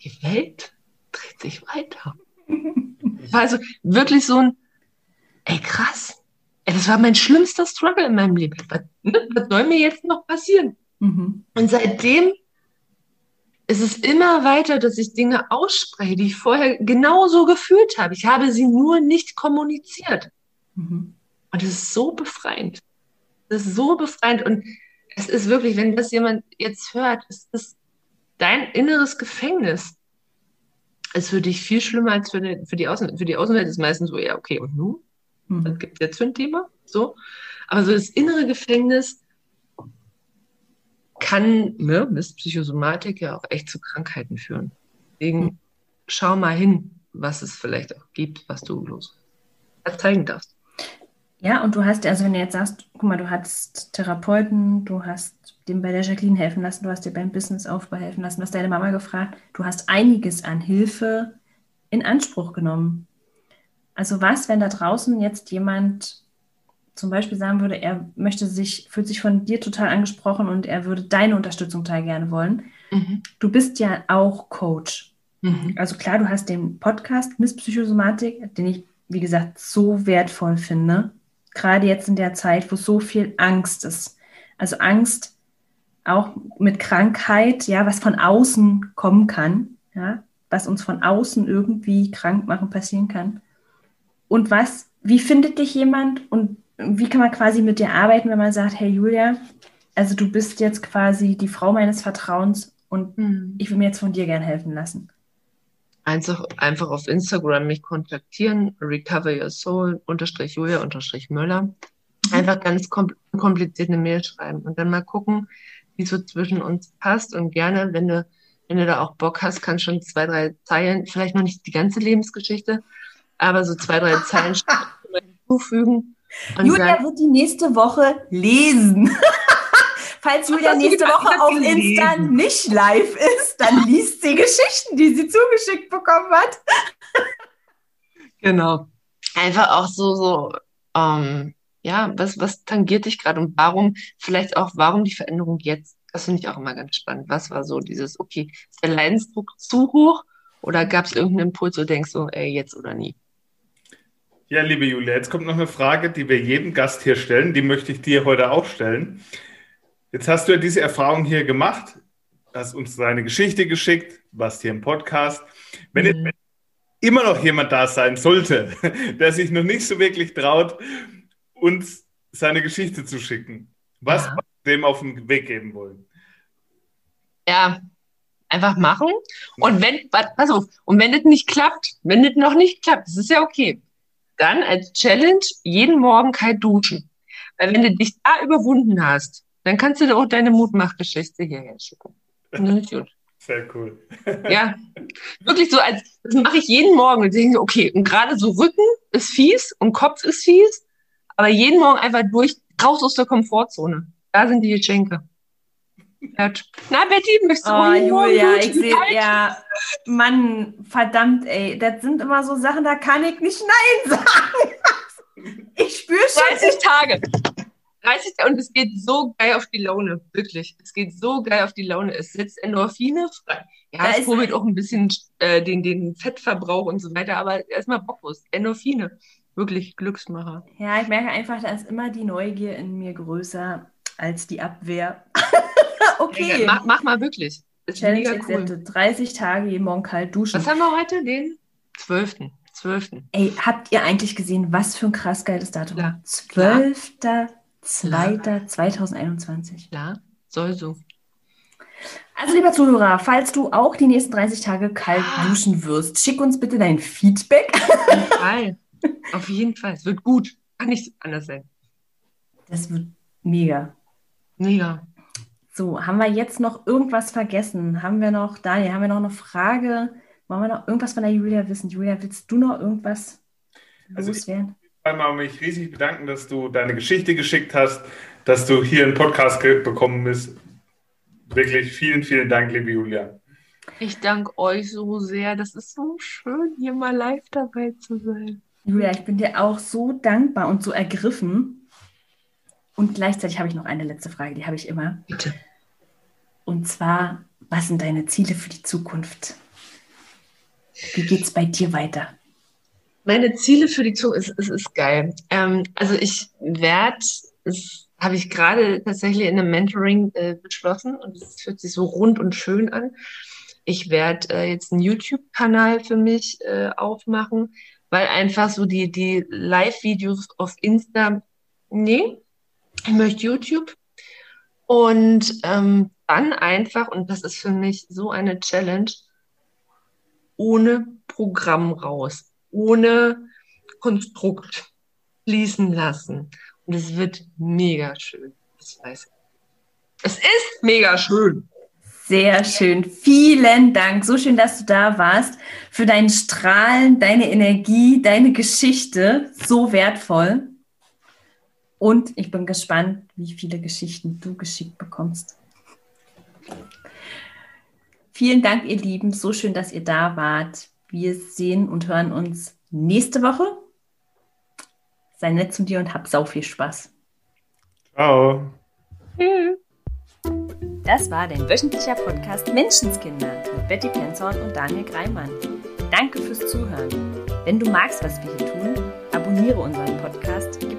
die Welt dreht sich weiter. war also wirklich so ein, ey krass, das war mein schlimmster Struggle in meinem Leben. Was, ne, was soll mir jetzt noch passieren? Mhm. Und seitdem ist es immer weiter, dass ich Dinge ausspreche, die ich vorher genauso gefühlt habe. Ich habe sie nur nicht kommuniziert. Mhm. Und es ist so befreiend. Es ist so befreiend. Und es ist wirklich, wenn das jemand jetzt hört, es ist dein inneres Gefängnis. Es ist für dich viel schlimmer als für die, für die, Außen, für die Außenwelt. ist meistens so, ja, okay, und nun? Mhm. gibt es jetzt für ein Thema? So. Aber so das innere Gefängnis kann, ne, mit Psychosomatik ja auch echt zu Krankheiten führen. Deswegen schau mal hin, was es vielleicht auch gibt, was du los zeigen darfst. Ja, und du hast, also wenn du jetzt sagst, guck mal, du hast Therapeuten, du hast dem bei der Jacqueline helfen lassen, du hast dir beim Businessaufbau helfen lassen, du hast deine Mama gefragt, du hast einiges an Hilfe in Anspruch genommen. Also was, wenn da draußen jetzt jemand zum Beispiel sagen würde, er möchte sich, fühlt sich von dir total angesprochen und er würde deine Unterstützung total gerne wollen. Mhm. Du bist ja auch Coach. Mhm. Also klar, du hast den Podcast Miss Psychosomatik, den ich, wie gesagt, so wertvoll finde. Gerade jetzt in der Zeit, wo so viel Angst ist. Also Angst auch mit Krankheit, ja, was von außen kommen kann, ja, was uns von außen irgendwie krank machen passieren kann. Und was, wie findet dich jemand und wie kann man quasi mit dir arbeiten, wenn man sagt, hey Julia, also du bist jetzt quasi die Frau meines Vertrauens und Mhm. ich will mir jetzt von dir gern helfen lassen. Einfach, einfach auf Instagram mich kontaktieren, recover your soul, unterstrich Julia, unterstrich Möller. Einfach ganz kom kompliziert eine Mail schreiben und dann mal gucken, wie es so zwischen uns passt und gerne, wenn du, wenn du da auch Bock hast, kannst schon zwei, drei Zeilen, vielleicht noch nicht die ganze Lebensgeschichte, aber so zwei, drei Zeilen hinzufügen. Und Julia sagen, wird die nächste Woche lesen. Falls Julia nächste gedacht? Woche auf Insta nicht live ist, dann liest sie Geschichten, die sie zugeschickt bekommen hat. Genau. Einfach auch so, so, ähm, ja, was, was tangiert dich gerade und warum, vielleicht auch, warum die Veränderung jetzt? Das finde ich auch immer ganz spannend. Was war so dieses, okay, ist der Leidensdruck zu hoch oder gab es irgendeinen Impuls, wo du denkst, so, ey, jetzt oder nie? Ja, liebe Julia, jetzt kommt noch eine Frage, die wir jedem Gast hier stellen. Die möchte ich dir heute auch stellen. Jetzt hast du ja diese Erfahrung hier gemacht, hast uns deine Geschichte geschickt, warst hier im Podcast. Wenn jetzt Mhm. immer noch jemand da sein sollte, der sich noch nicht so wirklich traut, uns seine Geschichte zu schicken, was Ja. dem auf den Weg geben wollen? Ja, einfach machen. Und wenn, pass auf, und wenn das nicht klappt, wenn das noch nicht klappt, das ist ja okay, dann als Challenge jeden Morgen kalt duschen. Weil wenn du dich da überwunden hast, dann kannst du auch deine Mutmachgeschichte hierher schicken. Dann ist gut. Sehr cool. Ja, wirklich so, als, das mache ich jeden Morgen und denke, okay, und gerade so Rücken ist fies und Kopf ist fies, aber jeden Morgen einfach durch, raus aus der Komfortzone. Da sind die Geschenke. Na, Betty, möchtest du Oh, Julia, ich sehe, ja, Mann, verdammt, ey, das sind immer so Sachen, da kann ich nicht Nein sagen. Ich spüre schon. 30 Tage. 30 Tage. Und es geht so geil auf die Laune. Wirklich. Es geht so geil auf die Laune. Es setzt Endorphine frei. Ja, Da es kurbelt auch ein bisschen äh, den, den Fettverbrauch und so weiter, aber erstmal Bockwurst. Endorphine. Wirklich Glücksmacher. Ja, ich merke einfach, da ist immer die Neugier in mir größer als die Abwehr. Okay. Mach, mach mal wirklich. Ist Challenge mega cool. accepted. 30 Tage jeden Morgen kalt duschen. Was haben wir heute? Den 12. 12. Ey, habt ihr eigentlich gesehen, was für ein krass geiles Datum? Ja. 12.02.2021. Ja, soll so. Also, lieber Zuhörer, falls du auch die nächsten 30 Tage kalt Ah. duschen wirst, schick uns bitte dein Feedback. Auf jeden Fall. Auf jeden Fall. Es wird gut. Kann nicht anders sein. Das wird mega. Mega. So, haben wir jetzt noch irgendwas vergessen? Haben wir noch, Daniel, haben wir noch eine Frage? Wollen wir noch irgendwas von der Julia wissen? Julia, willst du noch irgendwas Also ich- loswerden? Einmal mich riesig bedanken, dass du deine Geschichte geschickt hast, dass du hier einen Podcast bekommen bist. Wirklich vielen, vielen Dank, liebe Julia. Ich danke euch so sehr. Das ist so schön, hier mal live dabei zu sein. Julia, ich bin dir auch so dankbar und so ergriffen. Und gleichzeitig habe ich noch eine letzte Frage, die habe ich immer. Bitte. Und zwar, was sind deine Ziele für die Zukunft? Wie geht's bei dir weiter? Meine Ziele für die Zukunft, es, es ist geil. Ähm, also ich werde, das habe ich gerade tatsächlich in einem Mentoring äh, beschlossen und es fühlt sich so rund und schön an. Ich werde äh, jetzt einen YouTube-Kanal für mich äh, aufmachen, weil einfach so die, die Live-Videos auf Insta, nee, ich möchte YouTube. Und ähm, dann einfach, und das ist für mich so eine Challenge, ohne Programm raus, ohne Konstrukt fließen lassen. Und es wird mega schön. Das weiß ich. Es ist mega schön. Sehr schön. Vielen Dank. So schön, dass du da warst. Für dein Strahlen, deine Energie, deine Geschichte. So wertvoll. Und ich bin gespannt, wie viele Geschichten du geschickt bekommst. Vielen Dank, ihr Lieben. So schön, dass ihr da wart. Wir sehen und hören uns nächste Woche. Sei nett zu dir und hab sau viel Spaß. Ciao. Tschüss. Das war dein wöchentlicher Podcast Menschenskinder mit Betty Penzorn und Daniel Greimann. Danke fürs Zuhören. Wenn du magst, was wir hier tun, abonniere unseren Podcast,